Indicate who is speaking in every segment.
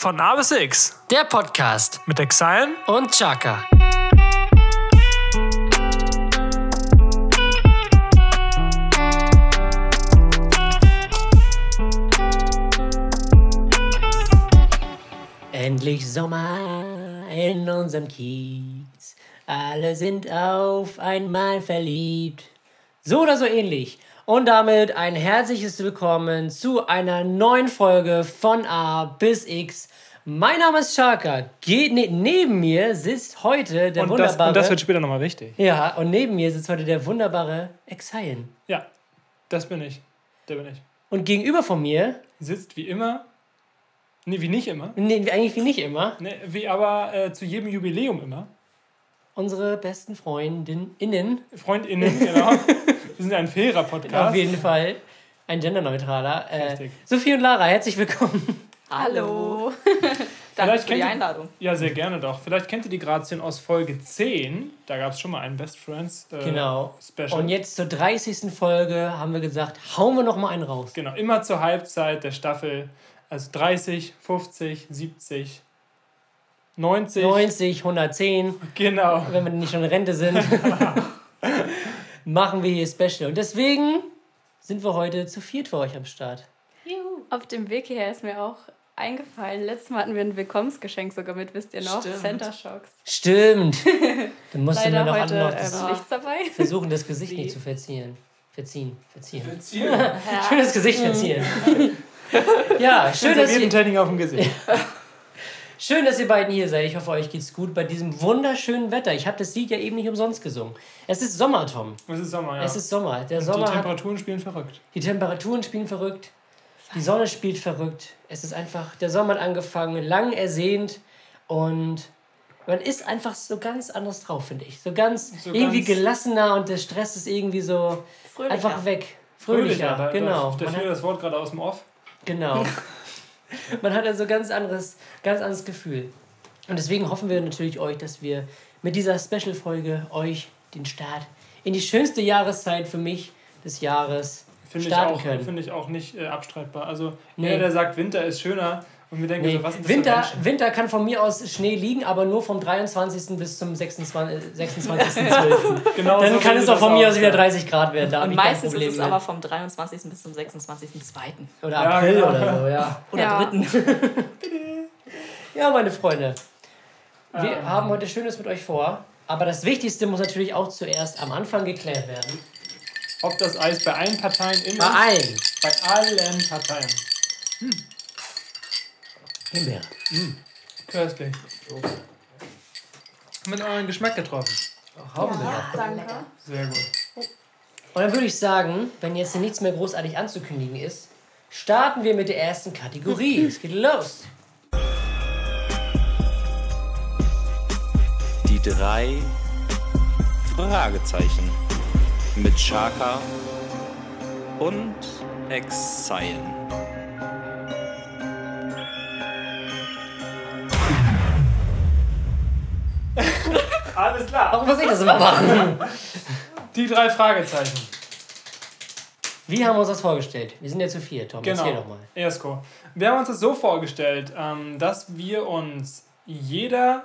Speaker 1: Von A bis X
Speaker 2: Der Podcast
Speaker 1: mit Exile
Speaker 2: und Chaka. Endlich Sommer in unserem Kiez. Alle sind auf einmal verliebt. So oder so ähnlich. Und damit ein herzliches Willkommen zu einer neuen Folge von A bis X. Mein Name ist Chaka. Ge ne neben mir sitzt heute der
Speaker 1: Und das,
Speaker 2: wunderbare.
Speaker 1: und das wird später nochmal wichtig.
Speaker 2: ja, und neben mir sitzt heute der wunderbare Exile.
Speaker 1: Ja, das bin ich. Der bin ich.
Speaker 2: Und gegenüber von mir,
Speaker 1: Sitzt wie immer, nee, wie nicht immer,
Speaker 2: nee, eigentlich wie nicht immer,
Speaker 1: nee, wie aber äh, zu jedem Jubiläum immer.
Speaker 2: unsere besten Freundinnen.
Speaker 1: FreundInnen, genau. Wir sind ein fairer Podcast.
Speaker 2: Auf jeden Fall ein genderneutraler. Äh,
Speaker 1: Richtig.
Speaker 2: Sophie und Lara, herzlich willkommen.
Speaker 3: Hallo. Danke
Speaker 1: Vielleicht
Speaker 3: für die Einladung.
Speaker 1: Ja, sehr gerne doch. Vielleicht kennt ihr die Grazien aus Folge 10. Da gab es schon mal ein Best Friends äh,
Speaker 2: Genau.
Speaker 1: Special.
Speaker 2: Und jetzt zur 30. Folge haben wir gesagt, hauen wir noch mal einen raus.
Speaker 1: Genau, immer zur Halbzeit der Staffel. Also 30, 50, 70, 90.
Speaker 2: 90, 110,
Speaker 1: Genau.
Speaker 2: wenn wir nicht schon in Rente sind, machen wir hier Special. Und deswegen sind wir heute zu viert für euch am Start.
Speaker 4: Auf dem Weg hierher ist mir auch eingefallen. Letztes Mal hatten wir ein Willkommensgeschenk sogar mit, wisst ihr noch?
Speaker 3: Stimmt.
Speaker 4: Center Shocks.
Speaker 2: Stimmt. Dann mussten wir
Speaker 4: Leider
Speaker 2: noch,
Speaker 4: heute
Speaker 2: noch das,
Speaker 4: ähm, nichts dabei.
Speaker 2: versuchen, das Gesicht nicht zu verziehen. Verziehen, verziehen.
Speaker 1: Ziel.
Speaker 2: Schönes Gesicht verziehen. ja, schön dass, ihr,
Speaker 1: Tanning auf dem Gesicht.
Speaker 2: schön, dass ihr beiden hier seid. Ich hoffe, euch geht's gut bei diesem wunderschönen Wetter. Ich habe das Lied ja eben nicht umsonst gesungen. Es ist Sommer, Tom.
Speaker 1: Es ist Sommer, ja.
Speaker 2: Es ist Sommer. Der
Speaker 1: Und
Speaker 2: Sommer
Speaker 1: die
Speaker 2: hat
Speaker 1: Temperaturen spielen verrückt.
Speaker 2: Die Temperaturen spielen verrückt. Die Sonne spielt verrückt. Es ist einfach, der Sommer hat angefangen, lang ersehnt und man ist einfach so ganz anders drauf, finde ich. So ganz
Speaker 1: So
Speaker 2: irgendwie
Speaker 1: ganz-
Speaker 2: gelassener und der Stress ist irgendwie so
Speaker 4: Fröhlicher.
Speaker 2: einfach weg. Fröhlicher,
Speaker 1: da,
Speaker 2: genau.
Speaker 1: Da, da fiel
Speaker 2: hat,
Speaker 1: das Wort gerade aus dem Off.
Speaker 2: genau. man hat also ganz anderes, ganz anderes Gefühl. Und deswegen hoffen wir natürlich euch, dass wir mit dieser Special-Folge euch den Start in die schönste Jahreszeit für mich des Jahres
Speaker 1: Finde ich,
Speaker 2: starten
Speaker 1: auch-
Speaker 2: können.
Speaker 1: finde ich auch nicht äh, abstreitbar. Also,
Speaker 2: Nee.
Speaker 1: jeder, der sagt, Winter ist schöner und wir denken
Speaker 2: Nee,
Speaker 1: so, was sind das
Speaker 2: Winter? Winter kann von mir aus Schnee liegen, aber nur vom 23. bis zum 26. 26.12.
Speaker 1: Genau
Speaker 2: Dann
Speaker 1: so
Speaker 2: kann es auch von mir aus wieder
Speaker 1: ja.
Speaker 2: 30 Grad werden. Da
Speaker 3: Und meistens ist es
Speaker 2: mit.
Speaker 3: aber vom 23. bis zum 26.02.
Speaker 2: Oder
Speaker 1: Ja,
Speaker 2: April
Speaker 1: genau.
Speaker 2: oder so, ja.
Speaker 3: Oder
Speaker 4: Ja.
Speaker 3: 3.
Speaker 2: Ja, meine Freunde. Wir
Speaker 1: Ähm.
Speaker 2: haben heute Schönes mit euch vor. Aber das Wichtigste muss natürlich auch zuerst am Anfang geklärt werden.
Speaker 1: Ob das Eis bei allen Parteien in
Speaker 2: Bei allen.
Speaker 1: Bei allen Parteien.
Speaker 2: Himbeere.
Speaker 1: Köstlich. Mit euren Geschmack getroffen.
Speaker 2: Haben wir.
Speaker 4: Danke.
Speaker 1: Sehr gut.
Speaker 2: Und dann würde ich sagen, wenn jetzt hier nichts mehr großartig anzukündigen ist, starten wir mit der ersten Kategorie. Es geht los.
Speaker 5: Die drei Fragezeichen mit Chaka und Exile.
Speaker 1: Alles klar.
Speaker 2: Warum muss ich das immer machen?
Speaker 1: Die drei Fragezeichen.
Speaker 2: Wie haben wir uns das vorgestellt? Wir sind ja zu vier, Tom. Erzähl
Speaker 1: Genau.
Speaker 2: doch mal.
Speaker 1: Esko. Wir haben uns das so vorgestellt, ähm, dass wir uns jeder,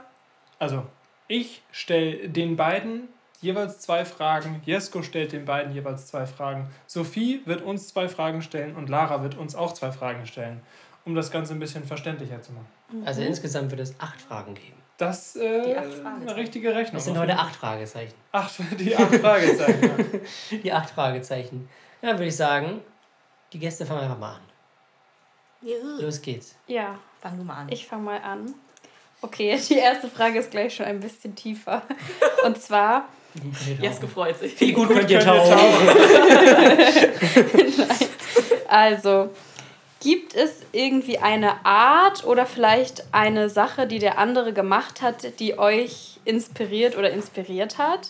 Speaker 1: also ich stelle den beiden jeweils zwei Fragen, Jesko stellt den beiden jeweils zwei Fragen, Sophie wird uns zwei Fragen stellen und Lara wird uns auch zwei Fragen stellen, um das Ganze ein bisschen verständlicher zu machen.
Speaker 2: Also insgesamt wird es acht Fragen geben.
Speaker 1: Das äh,
Speaker 3: Die acht
Speaker 1: eine richtige Rechnung.
Speaker 2: Es sind heute acht Fragezeichen.
Speaker 1: Acht, die acht Fragezeichen. ja.
Speaker 2: Die acht Fragezeichen. Ja, dann würde ich sagen, die Gäste fangen einfach mal an. Los geht's.
Speaker 4: Ja,
Speaker 3: Fang du mal an.
Speaker 4: ich fange mal an. Okay, die erste Frage ist gleich schon ein bisschen tiefer. Und zwar,
Speaker 3: Jesko freut sich.
Speaker 2: Wie gut könnt ihr
Speaker 1: könnt ihr
Speaker 2: tauchen?
Speaker 4: also, gibt es irgendwie eine Art oder vielleicht eine Sache, die der andere gemacht hat, die euch inspiriert oder inspiriert hat?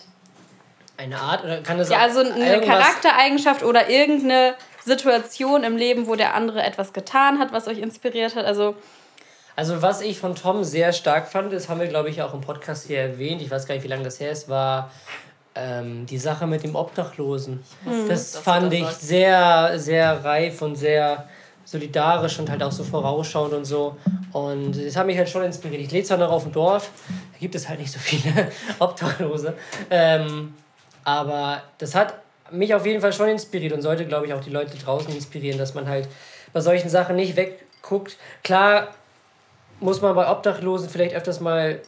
Speaker 2: Eine Art oder kann das
Speaker 4: Ja,
Speaker 2: auch
Speaker 4: also eine Charaktereigenschaft oder irgendeine Situation im Leben, wo der andere etwas getan hat, was euch inspiriert hat. Also,
Speaker 2: Also was ich von Tom sehr stark fand, das haben wir glaube ich auch im Podcast hier erwähnt, ich weiß gar nicht, wie lange das her ist, war ähm, die Sache mit dem Obdachlosen. Das
Speaker 3: dass du
Speaker 2: fand
Speaker 3: das
Speaker 2: ich sehr, sehr reif und sehr solidarisch und halt auch so vorausschauend und so. Und das hat mich halt schon inspiriert. Ich lebe zwar noch auf dem Dorf, da gibt es halt nicht so viele Obdachlose. Ähm, aber das hat mich auf jeden Fall schon inspiriert und sollte, glaube ich, auch die Leute draußen inspirieren, dass man halt bei solchen Sachen nicht wegguckt. Klar muss man bei Obdachlosen vielleicht öfters mal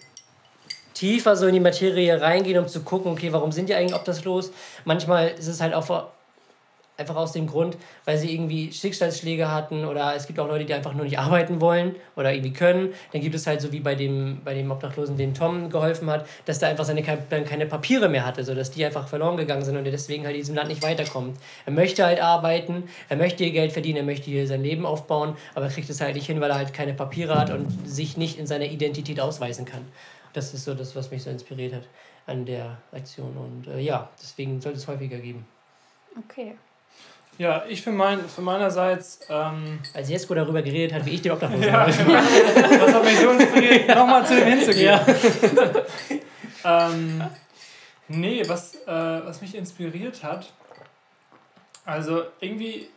Speaker 2: tiefer so in die Materie reingehen, um zu gucken, okay, warum sind die eigentlich obdachlos? Manchmal ist es halt auch einfach aus dem Grund, weil sie irgendwie Schicksalsschläge hatten oder es gibt auch Leute, die einfach nur nicht arbeiten wollen oder irgendwie können. Dann gibt es halt so wie bei dem, bei dem Obdachlosen, dem Tom geholfen hat, dass der einfach seine dann keine Papiere mehr hatte, sodass die einfach verloren gegangen sind und er deswegen halt in diesem Land nicht weiterkommt. Er möchte halt arbeiten, er möchte hier Geld verdienen, er möchte hier sein Leben aufbauen, aber er kriegt es halt nicht hin, weil er halt keine Papiere hat und sich nicht in seiner Identität ausweisen kann. Das ist so das, was mich so inspiriert hat an der Aktion. Und äh, ja, deswegen sollte es häufiger geben.
Speaker 4: Okay.
Speaker 1: Ja, ich für, mein, für meinerseits. Ähm,
Speaker 2: Als Jesko darüber geredet hat, wie ich dir Obdachlosen
Speaker 1: ja, Das hat mich so inspiriert, nochmal zu dem hinzugehen. Ja. ähm, nee, was, äh, was mich inspiriert hat, also irgendwie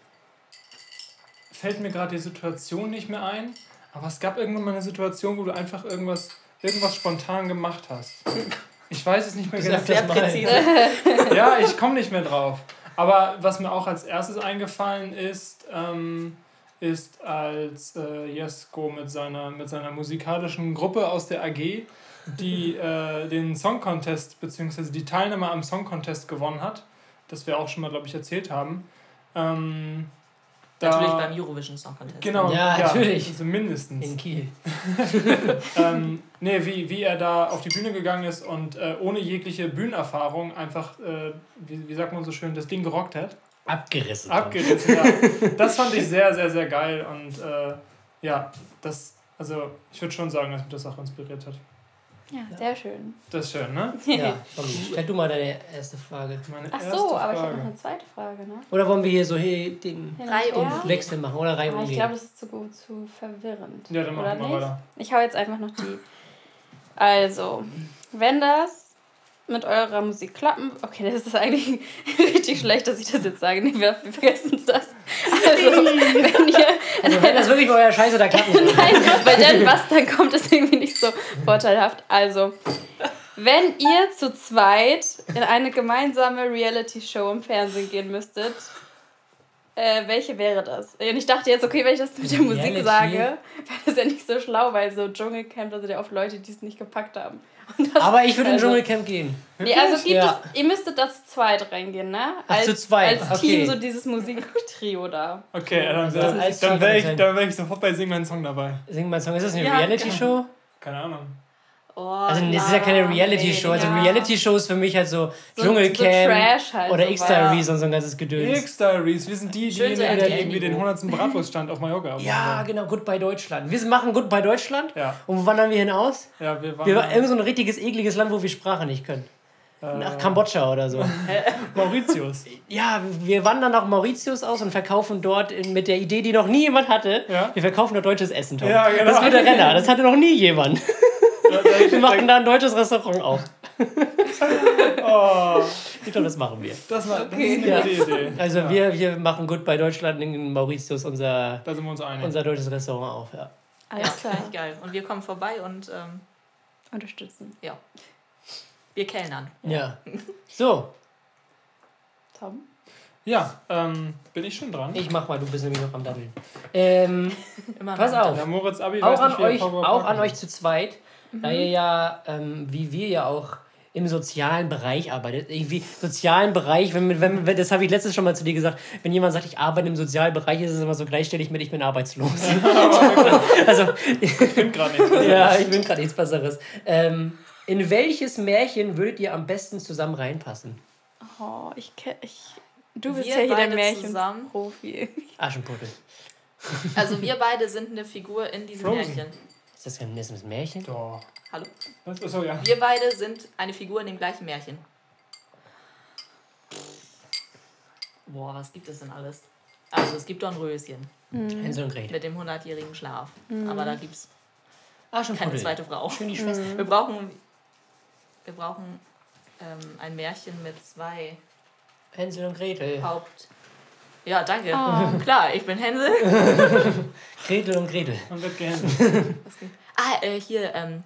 Speaker 1: fällt mir gerade die Situation nicht mehr ein, aber es gab irgendwann mal eine Situation, wo du einfach irgendwas irgendwas spontan gemacht hast. Ich weiß es nicht mehr genau. Sehr präzise. ja, ich komme nicht mehr drauf. Aber was mir auch als erstes eingefallen ist, ähm, ist, als äh, Jesko mit seiner, mit seiner musikalischen Gruppe aus der AG, die äh, den Song Contest bzw. die Teilnahme am Song Contest gewonnen hat, das wir auch schon mal, glaube ich, erzählt haben. Ähm,
Speaker 3: da, natürlich beim Eurovision Song Contest.
Speaker 1: Genau,
Speaker 2: ja, ja natürlich.
Speaker 1: Also mindestens.
Speaker 2: In Kiel.
Speaker 1: ähm, nee, wie, wie er da auf die Bühne gegangen ist und äh, ohne jegliche Bühnenerfahrung einfach, äh, wie, wie sagt man so schön, das Ding gerockt hat.
Speaker 2: Abgerissen.
Speaker 1: Abgerissen, ja. Das fand ich sehr, sehr, sehr geil und äh, ja, das, also ich würde schon sagen, dass mich das auch inspiriert hat.
Speaker 4: Ja, sehr schön.
Speaker 1: Das ist schön, ne?
Speaker 2: Ja, Stell du mal deine erste Frage.
Speaker 4: Meine Ach so, aber ich habe noch eine zweite Frage, ne?
Speaker 2: Oder wollen wir hier so hier den,
Speaker 3: ja.
Speaker 2: Wechsel machen oder Reihe
Speaker 4: umgehen? Ich glaube, das ist zu, zu verwirrend.
Speaker 1: Ja, dann machen wir weiter.
Speaker 4: Ich hau jetzt einfach noch die. Also, wenn das mit eurer Musik klappen. Okay, das ist eigentlich richtig schlecht, dass ich das jetzt sage. Nee, wir, vergessen das. Also, wenn ihr.
Speaker 2: Also, wenn das wirklich euer Scheiße da klappen soll.
Speaker 4: Nein, weil dann was, dann kommt es irgendwie nicht so vorteilhaft. Also, wenn ihr zu zweit in eine gemeinsame Reality-Show im Fernsehen gehen müsstet, äh, welche wäre das? Und ich dachte jetzt, okay, wenn ich das mit der Musik Reality. sage, wäre das ja nicht so schlau, weil so Dschungelcamp, da sind ja oft Leute, die es nicht gepackt haben.
Speaker 2: Aber ich würde also, in Dschungelcamp gehen.
Speaker 4: Nee, also gibt ja. es, ihr müsstet das zu zweit reingehen, ne?
Speaker 2: Als, Ach, zu zweit.
Speaker 4: Als Team so dieses Musiktrio da.
Speaker 1: Okay, dann wäre dann wär ich, wär ich sofort bei Sing meinen Song dabei.
Speaker 2: Sing meinen Song, ist das eine ja, Reality-Show?
Speaker 1: Keine Ahnung.
Speaker 2: Oh, also es ist ja keine Reality-Show. Also Reality-Show ist für mich halt so, so Dschungelcamp so halt oder X-Diaries und so ein ganzes Gedöns.
Speaker 1: X-Diaries, wir sind die, die, die, die irgendwie den 100. Bratwurststand auf Mallorca
Speaker 2: haben. Ja, genau, Goodbye Deutschland. Wir machen Goodbye Deutschland.
Speaker 1: Ja.
Speaker 2: Und wo wandern wir hinaus?
Speaker 1: Ja, wir wandern.
Speaker 2: Wir, irgend so ein richtiges, ekliges Land, wo wir Sprache nicht können. Äh, nach Kambodscha oder so.
Speaker 1: Mauritius.
Speaker 2: Ja, wir wandern nach Mauritius aus und verkaufen dort mit der Idee, die noch nie jemand hatte. Ja? Wir verkaufen dort deutsches Essen. Tom.
Speaker 1: Ja, genau.
Speaker 2: Das wird der Renner. Das hatte noch nie jemand. Wir machen da ein deutsches Restaurant auf. oh. Ich glaube, das machen wir.
Speaker 1: Das, war, das ist eine gute Idee.
Speaker 2: Also ja. wir, wir machen gut bei Deutschland in Mauritius unser,
Speaker 1: da sind wir uns einig.
Speaker 2: unser deutsches Restaurant auf. Ja.
Speaker 3: Alles klar. Geil. Und wir kommen vorbei und ähm,
Speaker 4: unterstützen.
Speaker 3: Ja. Wir kellnern.
Speaker 2: Ja. So.
Speaker 4: Tom?
Speaker 1: Ja, ähm, bin ich schon dran?
Speaker 2: Ich mach mal, du bist nämlich noch am Daddeln. Ähm, pass auf.
Speaker 1: Ja, Moritz Abi
Speaker 2: auch an, euch, auch an euch zu zweit mhm. da ihr ja, ähm, wie wir ja auch im sozialen Bereich arbeitet. Irgendwie sozialen Bereich, wenn, wenn, wenn das habe ich letztens schon mal zu dir gesagt, wenn jemand sagt, ich arbeite im sozialen Bereich, ist es immer so gleichstellig mit, ich bin arbeitslos. also, ich
Speaker 1: bin gerade nichts Besseres.
Speaker 2: Ja, ich bin gerade nichts Besseres. Ähm, in welches Märchen würdet ihr am besten zusammen reinpassen?
Speaker 4: Oh, ich kenne. Ich, du bist wir ja hier der Märchenprofi.
Speaker 2: Aschenputtel.
Speaker 3: Also wir beide sind eine Figur in diesem Frozen. Märchen.
Speaker 2: Ist das kein ist Märchen?
Speaker 1: Doch.
Speaker 3: Hallo?
Speaker 1: Achso, ja.
Speaker 3: Wir beide sind eine Figur in dem gleichen Märchen. Boah, was gibt es denn alles? Also es gibt Dornröschen.
Speaker 2: Mhm. Hänsel und Gretel.
Speaker 3: Mit dem 100-jährigen Schlaf. Mhm. Aber da gibt es
Speaker 2: ah,
Speaker 3: keine zweite Frau.
Speaker 2: Schön die Schwester. Mhm.
Speaker 3: Wir brauchen, wir brauchen ähm, ein Märchen mit zwei
Speaker 2: Hänsel und Gretel.
Speaker 3: Haupt Ja, danke.
Speaker 4: Oh.
Speaker 3: Klar, ich bin Hänsel.
Speaker 2: Gretel und Gretel.
Speaker 1: Man wird gehänselt.
Speaker 3: Ah, äh, hier, ähm,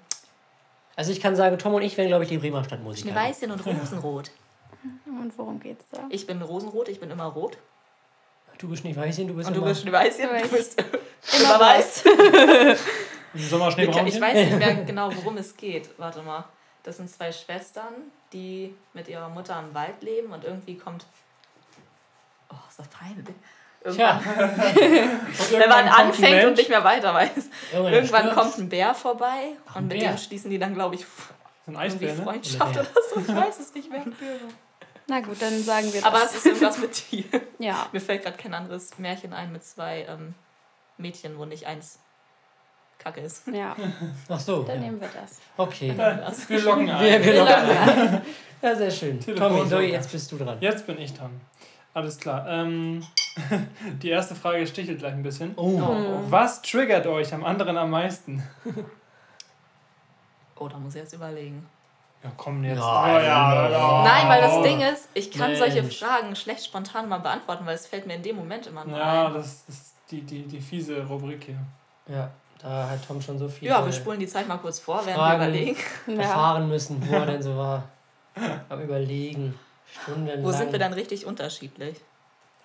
Speaker 2: Also ich kann sagen, Tom und ich wären, glaube ich, die Bremer Stadtmusiker.
Speaker 3: Schneeweißchen und Rosenrot.
Speaker 4: Und worum geht's da?
Speaker 3: Ich bin Rosenrot, ich bin immer rot.
Speaker 2: Du bist Schneeweißchen, du bist
Speaker 3: Und du
Speaker 2: immer...
Speaker 3: bist Schneeweißchen,
Speaker 4: Weiß.
Speaker 3: du bist
Speaker 4: Immer
Speaker 3: weiß.
Speaker 1: Im
Speaker 3: Ich,
Speaker 1: Sommerschneebraunchen?
Speaker 3: ich weiß nicht mehr genau, worum es geht. Warte mal. Das sind zwei Schwestern, die mit ihrer Mutter im Wald leben und irgendwie kommt. Oh, ist das peinlich.
Speaker 2: Tja,
Speaker 3: Irgendwann, wenn man anfängt und nicht mehr weiter weiß.
Speaker 2: irgendwann,
Speaker 3: Irgendwann kommt ein Bär vorbei
Speaker 2: Ach,
Speaker 3: und mit
Speaker 2: Bär.
Speaker 3: dem schließen die dann, glaube ich,
Speaker 1: ein Eisbär, ne?
Speaker 3: Freundschaft
Speaker 2: Oder
Speaker 3: oder so. Ich weiß es nicht mehr.
Speaker 4: Na gut, dann sagen wir das.
Speaker 3: Aber es ist irgendwas mit Tier.
Speaker 4: ja.
Speaker 3: Mir fällt gerade kein anderes Märchen ein mit zwei ähm, Mädchen, wo nicht eins Kacke ist.
Speaker 4: Ja,
Speaker 2: Ach so,
Speaker 4: dann
Speaker 2: ja.
Speaker 4: nehmen wir das.
Speaker 2: okay.
Speaker 3: Das.
Speaker 1: Wir locken ein.
Speaker 2: Wir, wir locken ein. Ja, sehr schön.
Speaker 1: Telefon-
Speaker 2: Tommy, so, jetzt bist du dran.
Speaker 1: Jetzt bin ich dran. Alles klar. Ähm, die erste Frage stichelt gleich ein bisschen.
Speaker 2: Oh,
Speaker 1: Was triggert euch am anderen am meisten?
Speaker 3: Oh, da muss ich jetzt überlegen.
Speaker 1: Ja, komm jetzt.
Speaker 2: Nein,
Speaker 1: oh, ja, ja.
Speaker 3: Nein, weil das Ding ist, ich kann
Speaker 2: Mensch.
Speaker 3: solche Fragen schlecht spontan mal beantworten, weil es fällt mir in dem Moment immer nur
Speaker 1: Ja,
Speaker 3: ein.
Speaker 1: das ist die, die, die fiese Rubrik hier.
Speaker 2: ja, da hat Tom schon so viel
Speaker 3: Ja, wir spulen die Zeit mal kurz vor, während
Speaker 2: Fragen.
Speaker 3: wir überlegen.
Speaker 4: Ja.
Speaker 2: erfahren müssen, wo er denn so war. Am Überlegen. Stundenlang.
Speaker 3: Wo sind wir dann richtig unterschiedlich?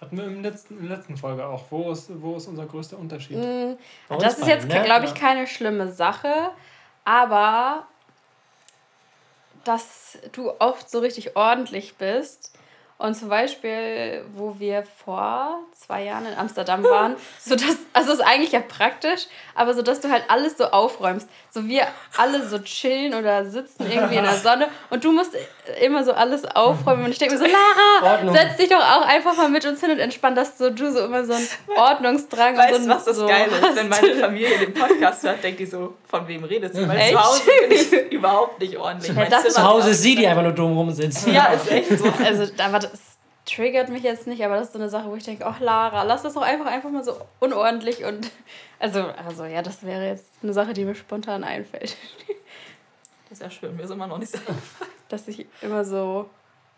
Speaker 1: Hatten wir im letzten, in der letzten Folge auch. Wo ist, wo ist unser größter Unterschied?
Speaker 4: Mm, Das ist
Speaker 2: beiden,
Speaker 4: jetzt,
Speaker 2: ne?
Speaker 4: glaube ich, keine schlimme Sache, aber dass du oft so richtig ordentlich bist. Und zum Beispiel, wo wir vor zwei Jahren in Amsterdam waren, so dass, also ist eigentlich ja praktisch, aber so dass du halt alles so aufräumst. So wir alle so chillen oder sitzen irgendwie in der Sonne und du musst immer so alles aufräumen. Und ich denke mir so, Lara,
Speaker 2: Ordnung.
Speaker 4: setz dich doch auch einfach mal mit uns hin und entspann, dass so, du so immer so einen Ordnungsdrang
Speaker 3: Weißt
Speaker 4: und so,
Speaker 3: was das
Speaker 4: so
Speaker 3: Geile ist? Wenn meine. Familie den Podcast hört, denkt die so, von wem redest du? Weil
Speaker 4: Echt?
Speaker 3: zu Hause bin ich überhaupt nicht ordentlich. Zimmer
Speaker 2: Zu Hause sie, die einfach nur dumm rumsitzt.
Speaker 3: Ja, ist echt so.
Speaker 4: Also, das triggert mich jetzt nicht, aber das ist so eine Sache, wo ich denke, ach Lara, lass das doch einfach einfach mal so unordentlich und also, also ja, das wäre jetzt eine Sache, die mir spontan einfällt,
Speaker 3: Das ist ja schön, mir ist immer noch nicht so.
Speaker 4: dass ich immer so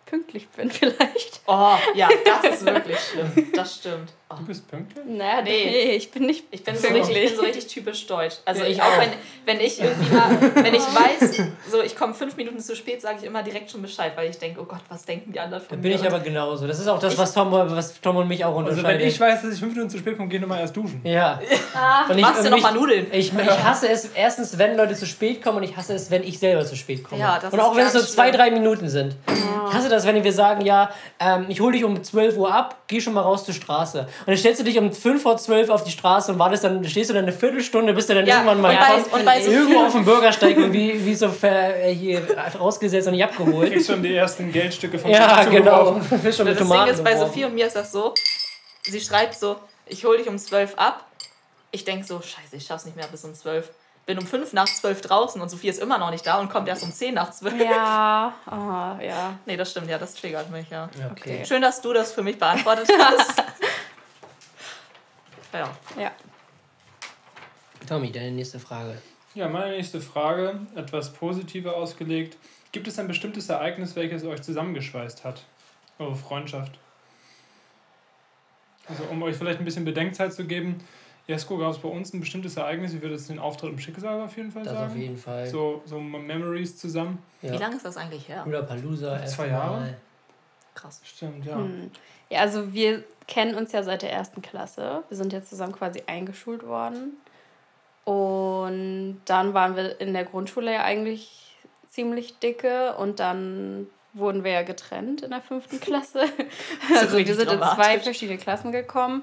Speaker 4: pünktlich bin vielleicht.
Speaker 3: Oh, ja, das ist wirklich schlimm. Das stimmt. Oh.
Speaker 1: Du bist pünktlich?
Speaker 4: Naja,
Speaker 3: Nee.
Speaker 4: nee, ich bin nicht
Speaker 3: Ich bin, so richtig, ich bin so richtig typisch deutsch. Also
Speaker 2: Ja, ich
Speaker 3: ich auch, wenn, wenn ich irgendwie mal, wenn ich weiß, so ich komme fünf Minuten zu spät, sage ich immer direkt schon Bescheid, weil ich denke, oh Gott, was denken die anderen
Speaker 2: Da
Speaker 3: von
Speaker 2: bin
Speaker 3: mir?
Speaker 2: ich aber genauso. Das ist auch das, was Tom, was Tom und mich auch
Speaker 1: Also
Speaker 2: unterscheidet.
Speaker 1: wenn ich weiß, dass ich fünf Minuten zu spät komme, gehe ich nochmal erst duschen.
Speaker 2: ja.
Speaker 3: ah,
Speaker 2: Und ich-
Speaker 3: machst du
Speaker 2: und
Speaker 3: noch
Speaker 2: mich-
Speaker 3: mal Nudeln?
Speaker 2: Ich, ich hasse es erstens, wenn Leute zu spät kommen und ich hasse es, wenn ich selber zu spät komme.
Speaker 3: Ja, das
Speaker 2: und
Speaker 3: ist
Speaker 2: auch wenn es so zwei, drei Minuten sind. Ich hasse das, wenn wir sagen, ja, ähm, ich hole dich um 12 Uhr ab, geh schon mal raus zur Straße. Und dann stellst du dich um 5 vor 12 auf die Straße und wartest dann, stehst du dann eine Viertelstunde, bis du dann
Speaker 3: Ja,
Speaker 2: irgendwann mal kommst,
Speaker 3: und bei so
Speaker 2: irgendwo auf dem Bürgersteig und wie, wie so ver, äh, hier rausgesetzt und nicht abgeholt.
Speaker 1: Kriegst schon die ersten Geldstücke von
Speaker 2: Ja, genau. Bist schon mit
Speaker 3: Das Ding ist, bei. Sophie und mir ist das so, sie schreibt so, ich hole dich um 12 ab. Ich denke so, scheiße, ich schaff's nicht mehr bis um 12. Bin um 5 nach 12 draußen und Sophie ist immer noch nicht da und kommt erst um 10 nach 12.
Speaker 4: Ja, ah, ja.
Speaker 3: Nee, das stimmt, ja, das triggert mich, ja.
Speaker 2: Okay.
Speaker 3: Schön, dass du das für mich beantwortet hast. ja.
Speaker 4: Ja.
Speaker 2: Tommy, deine nächste Frage.
Speaker 1: Ja, meine nächste Frage, etwas positiver ausgelegt. Gibt es ein bestimmtes Ereignis, welches euch zusammengeschweißt hat? Eure Freundschaft? Also um euch vielleicht ein bisschen Bedenkzeit zu geben, Jesko, gab es bei uns ein bestimmtes Ereignis, ich würde jetzt den Auftritt im Schicksal auf jeden Fall
Speaker 2: Das
Speaker 1: sagen.
Speaker 2: auf jeden Fall.
Speaker 1: So, so Memories zusammen.
Speaker 2: ja.
Speaker 3: Wie lange ist das eigentlich her?
Speaker 2: Oder Palusa.
Speaker 1: Zwei. Jahre?
Speaker 3: Krass.
Speaker 1: Stimmt, ja.
Speaker 4: Hm. Ja, also wir kennen uns ja seit der ersten Klasse. Wir sind ja zusammen quasi eingeschult worden. Und dann waren wir in der Grundschule ja eigentlich ziemlich dicke und dann wurden wir ja getrennt in der fünften Klasse. Also wir sind in zwei verschiedene Klassen gekommen.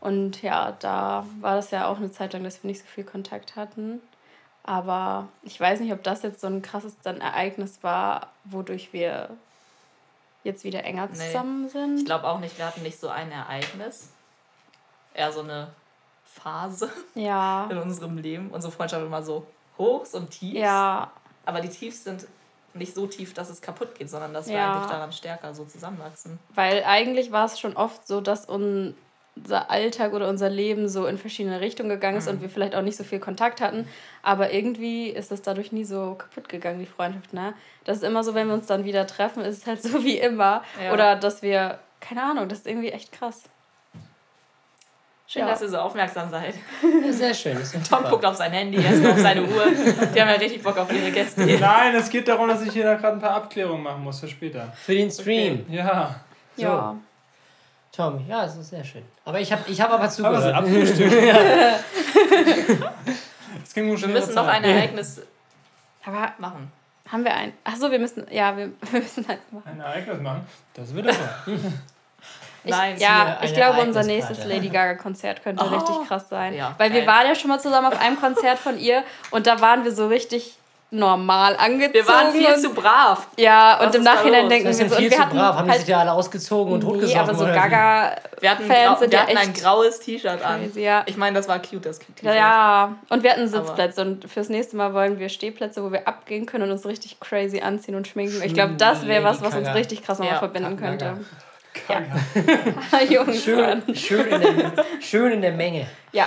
Speaker 4: Und ja, da war das ja auch eine Zeit lang, dass wir nicht so viel Kontakt hatten. Aber ich weiß nicht, ob das jetzt so ein krasses dann Ereignis war, wodurch wir jetzt wieder enger
Speaker 3: Nee.
Speaker 4: zusammen sind.
Speaker 3: Ich glaube auch nicht, wir hatten nicht so ein Ereignis. Eher so eine Phase
Speaker 4: Ja,
Speaker 3: in unserem Leben. Unsere Freundschaft immer so Hochs und Tiefs.
Speaker 4: ja,
Speaker 3: Aber die Tiefs sind nicht so tief, dass es kaputt geht, sondern dass wir
Speaker 4: Ja.
Speaker 3: eigentlich daran stärker so zusammenwachsen.
Speaker 4: weil eigentlich war es schon oft so, dass unser Alltag oder unser Leben so in verschiedene Richtungen gegangen ist und wir vielleicht auch nicht so viel Kontakt hatten. Aber irgendwie ist es dadurch nie so kaputt gegangen, die Freundschaft. Ne? Das ist immer so, wenn wir uns dann wieder treffen, ist es halt so wie immer.
Speaker 3: Ja.
Speaker 4: Oder dass wir, keine Ahnung, das ist irgendwie echt krass.
Speaker 3: Schön,
Speaker 4: Ja.
Speaker 3: dass ihr so aufmerksam seid.
Speaker 2: Sehr schön. Das
Speaker 3: Tom
Speaker 2: super.
Speaker 3: guckt auf sein Handy, erst auf seine Uhr. Die haben ja richtig Bock auf ihre Gäste.
Speaker 1: Nein, es geht darum, dass ich hier gerade ein paar Abklärungen machen muss für später.
Speaker 2: Für den Stream.
Speaker 1: Ja.
Speaker 2: So.
Speaker 4: Ja.
Speaker 2: Tom, ja, das ist sehr schön. Aber ich habe ich hab aber
Speaker 1: Aber
Speaker 2: zugehört.
Speaker 1: abgestimmt. Es ging
Speaker 3: Wir müssen noch ein Ereignis
Speaker 4: Aber
Speaker 3: machen.
Speaker 4: haben wir ein. Achso, wir müssen. Ja, wir, wir müssen halt machen.
Speaker 1: ein Ereignis machen. Das wird aber.
Speaker 4: Ich,
Speaker 3: Nein,
Speaker 4: ja, ich glaube, unser nächstes Lady Gaga-Konzert könnte
Speaker 3: Oh.
Speaker 4: richtig krass sein.
Speaker 3: Ja,
Speaker 4: Weil wir
Speaker 3: geil.
Speaker 4: waren ja schon mal zusammen auf einem Konzert von ihr und da waren wir so richtig normal angezogen.
Speaker 3: Wir waren viel
Speaker 4: und,
Speaker 3: zu brav.
Speaker 4: Ja,
Speaker 3: Was
Speaker 4: und im
Speaker 3: ist da
Speaker 4: Nachhinein denken wir
Speaker 2: sind
Speaker 4: so. Und
Speaker 2: viel
Speaker 4: wir
Speaker 2: zu
Speaker 4: hatten
Speaker 2: brav. Haben die
Speaker 4: halt,
Speaker 2: sich ja alle ausgezogen und
Speaker 4: nee,
Speaker 2: hochgesoffen?
Speaker 4: aber so
Speaker 2: oder wie?
Speaker 4: Gaga.
Speaker 3: Wir hatten,
Speaker 4: Fans
Speaker 3: grau,
Speaker 4: sind
Speaker 3: wir
Speaker 4: ja
Speaker 3: hatten ein
Speaker 4: echt
Speaker 3: graues T-Shirt an.
Speaker 4: Crazy, ja.
Speaker 3: Ich meine, das war cute, das T-Shirt.
Speaker 4: Ja, ja, und wir hatten
Speaker 3: Aber-
Speaker 4: Sitzplätze und fürs nächste Mal wollen wir Stehplätze, wo wir abgehen können und uns richtig crazy anziehen und schminken. Ich glaube, das wäre was, was uns richtig krass nochmal
Speaker 3: Ja,
Speaker 4: verbinden könnte.
Speaker 1: Gaga.
Speaker 4: Jungs.
Speaker 2: Schön, schön, in der, schön in der Menge.
Speaker 4: Ja,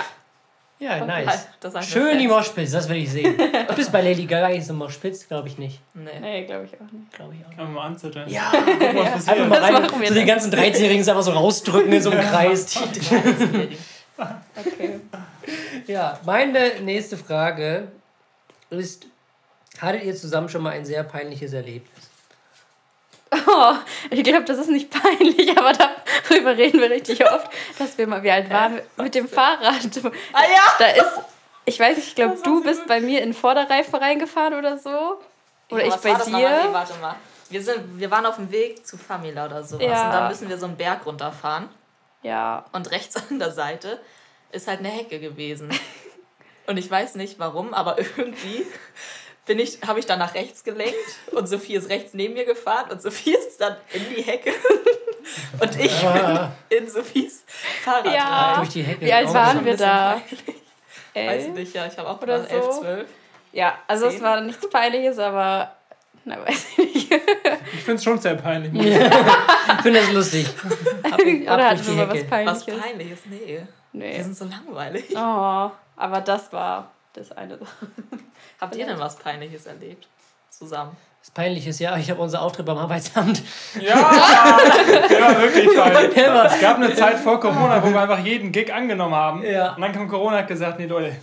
Speaker 2: Ja,
Speaker 3: Halt,
Speaker 2: nice.
Speaker 3: Wir
Speaker 2: Schön die
Speaker 3: fest.
Speaker 2: Moshpits, das will ich sehen. Du bist bei Lady Gaga nicht so Moshpits? Glaube ich nicht.
Speaker 3: Nee.
Speaker 4: nee, glaube ich auch nicht.
Speaker 2: Glaube ich auch nicht.
Speaker 1: Einfach mal anzetteln.
Speaker 2: Ja,
Speaker 1: Gucken, was passiert.
Speaker 2: einfach mal rein,
Speaker 4: machen wir
Speaker 2: so die ganzen 13-Jährigen einfach so rausdrücken in so einem Kreis.
Speaker 4: Okay.
Speaker 2: Ja, meine nächste Frage ist, hattet ihr zusammen schon mal ein sehr peinliches Erlebnis?
Speaker 4: Oh, ich glaube, das ist nicht peinlich, aber darüber reden wir richtig oft, dass wir mal, wie alt waren, mit dem Fahrrad.
Speaker 3: Ah ja!
Speaker 4: Da ist, ich weiß nicht, ich glaube, du bist
Speaker 3: gut.
Speaker 4: bei mir in Vorderreifen reingefahren oder so. Oder ich
Speaker 3: was
Speaker 4: bei dir.
Speaker 3: Nee, warte mal. Wir, sind, wir waren auf dem Weg zu Famila oder sowas.
Speaker 4: Ja.
Speaker 3: Und dann müssen wir so einen Berg runterfahren.
Speaker 4: Ja,
Speaker 3: Und rechts an der Seite ist halt eine Hecke gewesen. Und ich weiß nicht warum, aber irgendwie bin ich, habe ich dann nach rechts gelenkt und Sophie ist rechts neben mir gefahren und Sophie ist dann in die Hecke und ich
Speaker 2: Ah.
Speaker 3: bin in Sophies Fahrrad
Speaker 4: Ja.
Speaker 3: rein.
Speaker 2: Durch die Hecke.
Speaker 4: Wie alt waren wir da?
Speaker 3: Weiß ich nicht, ja, ich habe auch
Speaker 4: Oder
Speaker 3: gedacht, 11,
Speaker 4: so.
Speaker 3: 12.
Speaker 4: Ja, also es
Speaker 3: Zehn?
Speaker 4: war nichts Peinliches, aber na, weiß ich nicht.
Speaker 1: Ich finde es schon sehr peinlich.
Speaker 2: Ich finde das lustig. Ab, ab
Speaker 4: Oder
Speaker 2: durch
Speaker 4: hatten
Speaker 2: die
Speaker 4: wir mal was
Speaker 2: Hecke.
Speaker 3: Was
Speaker 4: Peinliches?
Speaker 3: peinliches? Nee. Wir
Speaker 4: Nee.
Speaker 3: sind so langweilig.
Speaker 4: Oh, aber das war das eine.
Speaker 3: Habt ihr denn was Peinliches erlebt? Zusammen.
Speaker 2: Das Peinliches, ja, ich habe unser Auftritt beim Arbeitsamt.
Speaker 1: Ja, der war wirklich peinlich. Es gab eine Zeit vor Corona, wo wir einfach jeden Gig angenommen haben.
Speaker 2: Ja.
Speaker 1: Und dann kam Corona und hat gesagt, nee Leute,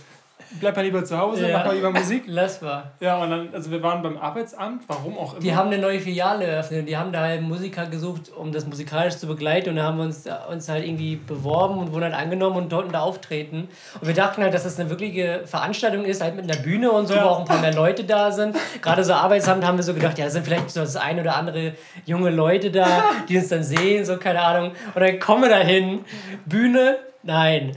Speaker 1: bleib mal lieber zu Hause,
Speaker 2: Ja.
Speaker 1: mach mal lieber Musik.
Speaker 2: Lass mal.
Speaker 1: Ja, und dann, also wir waren beim Arbeitsamt, warum auch immer.
Speaker 2: Die haben eine neue Filiale eröffnet. Die haben da halt Musiker gesucht, um das musikalisch zu begleiten. Und da haben wir uns, uns halt irgendwie beworben und wurden halt angenommen und konnten da auftreten. Und wir dachten halt, dass das eine wirkliche Veranstaltung ist, halt mit einer Bühne und so,
Speaker 1: Ja.
Speaker 2: wo auch ein paar mehr Leute da sind. Gerade so Arbeitsamt haben wir so gedacht, ja, sind vielleicht so das ein oder andere junge Leute da, die uns dann sehen, so keine Ahnung. Und dann kommen wir da hin. Bühne? Nein.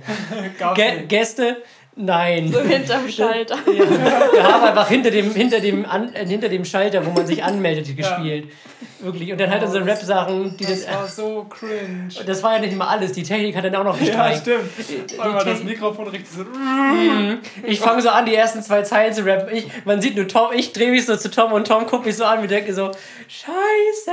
Speaker 2: Gäste? Nein.
Speaker 4: So hinterm Schalter.
Speaker 2: Wir haben einfach hinter dem, hinter, dem An, äh, hinter dem Schalter, wo man sich anmeldet, gespielt. Wirklich. Und dann halt unsere Rap-Sachen, die das.
Speaker 1: Das war so cringe.
Speaker 2: Das war ja nicht mal alles. Die Technik hat dann auch noch
Speaker 1: Ja,
Speaker 2: gestreikt.
Speaker 1: stimmt. Vor allem das Mikrofon richtig so.
Speaker 2: ich fange so an, die ersten zwei Zeilen zu rappen. Ich, man sieht nur Tom, ich drehe mich so zu Tom und Tom guckt mich so an und denke so, Scheiße.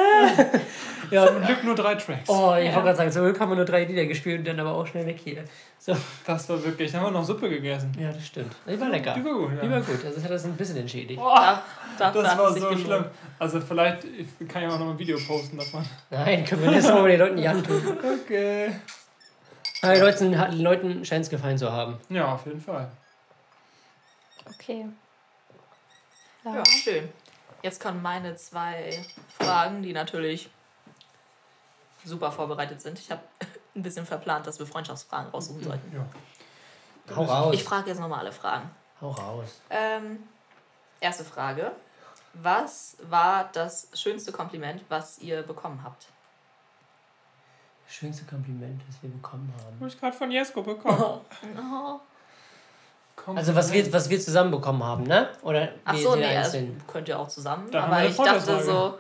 Speaker 2: Ja,
Speaker 1: Zum Glück nur drei Tracks.
Speaker 2: oh, ich wollte gerade sagen, so haben wir nur drei Lieder gespielt und dann aber auch schnell weg hier. So.
Speaker 1: Das war wirklich. Dann haben wir noch Suppe gegessen.
Speaker 2: Ja, das stimmt. Die war lecker.
Speaker 1: Die war gut, ja.
Speaker 2: Die war gut. Also das hat das ein bisschen entschädigt.
Speaker 3: Da, dafür
Speaker 1: Das
Speaker 3: hat
Speaker 1: war so
Speaker 3: gelohnt.
Speaker 1: schlimm. Also vielleicht ich kann ich auch noch ein Video posten davon.
Speaker 2: Nein, können wir das mal den Leuten nicht antun.
Speaker 1: Okay.
Speaker 2: Aber den Leuten, den Leuten scheint es gefallen zu haben.
Speaker 1: Ja, auf jeden Fall.
Speaker 4: Okay. Ja.
Speaker 3: Ja, schön. Jetzt kommen meine zwei Fragen, die natürlich super vorbereitet sind. Ich habe ein bisschen verplant, dass wir Freundschaftsfragen raussuchen sollten.
Speaker 1: Ja.
Speaker 2: Hau raus.
Speaker 3: Ich frage jetzt nochmal alle Fragen.
Speaker 2: Hau raus.
Speaker 3: Ähm, erste Frage. Was war das schönste Kompliment, was ihr bekommen habt?
Speaker 2: Das schönste Kompliment, das wir bekommen haben.
Speaker 1: Habe ich gerade von Jesko bekommen.
Speaker 3: Oh.
Speaker 1: Komm.
Speaker 2: Also was wir, was wir zusammen bekommen haben, ne? Oder
Speaker 3: Ach
Speaker 2: wir
Speaker 3: so, nee, also,
Speaker 2: einzeln?
Speaker 3: könnt ihr auch zusammen.
Speaker 1: Wir
Speaker 3: aber
Speaker 1: eine
Speaker 3: ich dachte so,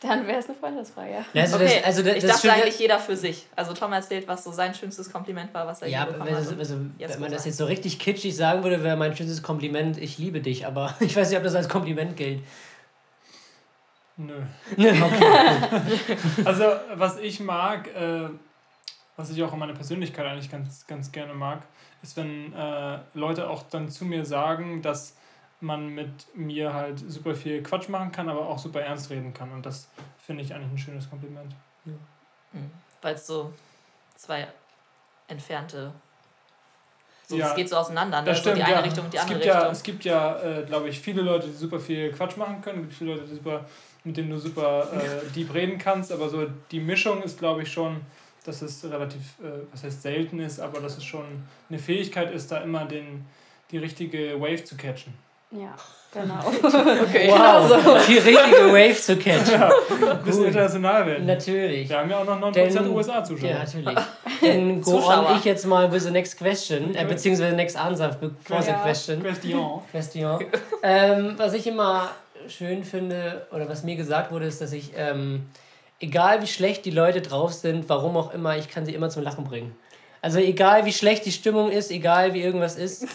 Speaker 4: Dann wäre es eine Freundesfrage. ja.
Speaker 2: Ja, also
Speaker 3: okay,
Speaker 2: das, also das,
Speaker 3: ich
Speaker 2: das
Speaker 3: dachte
Speaker 2: Schöne-
Speaker 3: eigentlich jeder für sich. Also Tom erzählt, was so sein schönstes Kompliment war, was er
Speaker 2: Ja,
Speaker 3: je bekommen
Speaker 2: wenn,
Speaker 3: hat.
Speaker 2: das, also,
Speaker 3: Jetzt
Speaker 2: wenn man das jetzt so richtig kitschig sagen würde, wäre mein schönstes Kompliment, ich liebe dich, aber ich weiß nicht, ob das als Kompliment gilt.
Speaker 1: Nö.
Speaker 2: okay.
Speaker 1: Also, was ich mag, äh, was ich auch in meiner Persönlichkeit eigentlich ganz, ganz gerne mag, ist, wenn äh, Leute auch dann zu mir sagen, dass man mit mir halt super viel Quatsch machen kann, aber auch super ernst reden kann. Und das finde ich eigentlich ein schönes Kompliment.
Speaker 3: Mhm. Weil es so zwei entfernte So,
Speaker 1: Ja.
Speaker 3: Es geht so auseinander, ne?
Speaker 1: Das
Speaker 3: so
Speaker 1: stimmt,
Speaker 3: die eine
Speaker 1: ja.
Speaker 3: Richtung und die
Speaker 1: es
Speaker 3: andere
Speaker 1: gibt ja,
Speaker 3: Richtung.
Speaker 1: Es gibt ja, äh, glaube ich, viele Leute, die super viel Quatsch machen können. Es gibt viele Leute, die super, mit denen du super äh, deep reden kannst. Aber so die Mischung ist, glaube ich, schon, dass es relativ, äh, was heißt selten ist, aber dass es schon eine Fähigkeit ist, da immer den, die richtige Wave zu catchen.
Speaker 4: Ja, genau.
Speaker 3: Okay.
Speaker 2: Wow, die richtige Wave zu catchen.
Speaker 1: Ein bisschen
Speaker 2: Cool.
Speaker 1: international werden.
Speaker 2: Natürlich.
Speaker 1: Wir haben ja auch noch 9%
Speaker 2: Denn-
Speaker 1: USA-Zuschauer.
Speaker 2: Ja, natürlich. Dann go
Speaker 3: Zuschauer.
Speaker 2: on ich jetzt mal with the next question, äh, beziehungsweise next answer before the
Speaker 4: Ja.
Speaker 2: question.
Speaker 1: Question.
Speaker 2: Question. ähm, was ich immer schön finde, oder was mir gesagt wurde, ist, dass ich, ähm, egal wie schlecht die Leute drauf sind, warum auch immer, ich kann sie immer zum Lachen bringen. Also egal wie schlecht die Stimmung ist, egal wie irgendwas ist,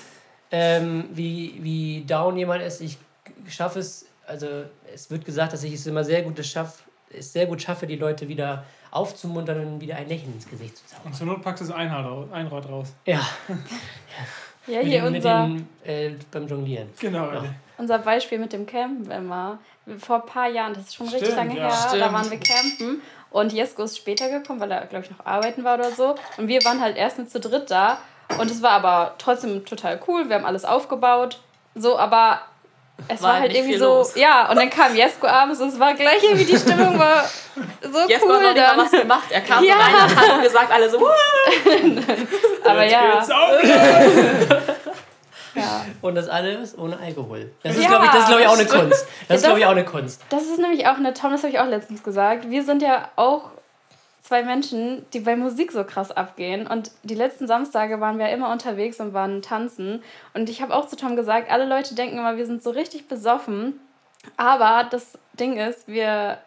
Speaker 2: ähm, wie, wie down jemand ist, ich schaffe es, also es wird gesagt, dass ich es immer sehr gut schaff, es sehr gut schaffe, die Leute wieder aufzumuntern und wieder ein Lächeln ins Gesicht zu zaubern.
Speaker 1: Und zur Not packst du das Einrad raus.
Speaker 2: Ja,
Speaker 4: Ja, hier
Speaker 2: den, mit
Speaker 4: unser,
Speaker 2: den, äh, beim Jonglieren.
Speaker 1: Genau.
Speaker 2: Ja.
Speaker 4: unser Beispiel mit dem Campen immer. Vor ein paar Jahren, das ist schon richtig
Speaker 1: Stimmt,
Speaker 4: lange
Speaker 1: ja.
Speaker 4: her, da
Speaker 3: Stimmt.
Speaker 4: waren wir campen und Jesko ist später gekommen, weil er, glaube ich, noch arbeiten war oder so. Und wir waren halt erst mit zu dritt da und es war aber trotzdem total cool. Wir haben alles aufgebaut, so, aber es
Speaker 3: War
Speaker 4: war,
Speaker 3: halt
Speaker 4: irgendwie so,
Speaker 3: los.
Speaker 4: ja, und dann kam Jesko abends und es war gleich irgendwie die Stimmung war so
Speaker 3: Jetzt
Speaker 4: cool
Speaker 3: hat noch was gemacht. Er kam
Speaker 4: Ja.
Speaker 3: rein und hat gesagt, alle so!
Speaker 4: Aber ja, ja.
Speaker 2: Und das alles ohne Alkohol. Das ist,
Speaker 4: Ja,
Speaker 2: glaube ich, das ist, glaube ich, auch eine. Kunst. Das ist,
Speaker 4: Ja,
Speaker 2: glaube ich, auch eine Kunst.
Speaker 4: Das ist nämlich auch eine, Tom, das habe ich auch letztens gesagt. Wir sind ja auch zwei Menschen, die bei Musik so krass abgehen. Und die letzten Samstage waren wir immer unterwegs und waren tanzen. Und ich habe auch zu Tom gesagt, alle Leute denken immer, wir sind so richtig besoffen. Aber das Ding ist, wir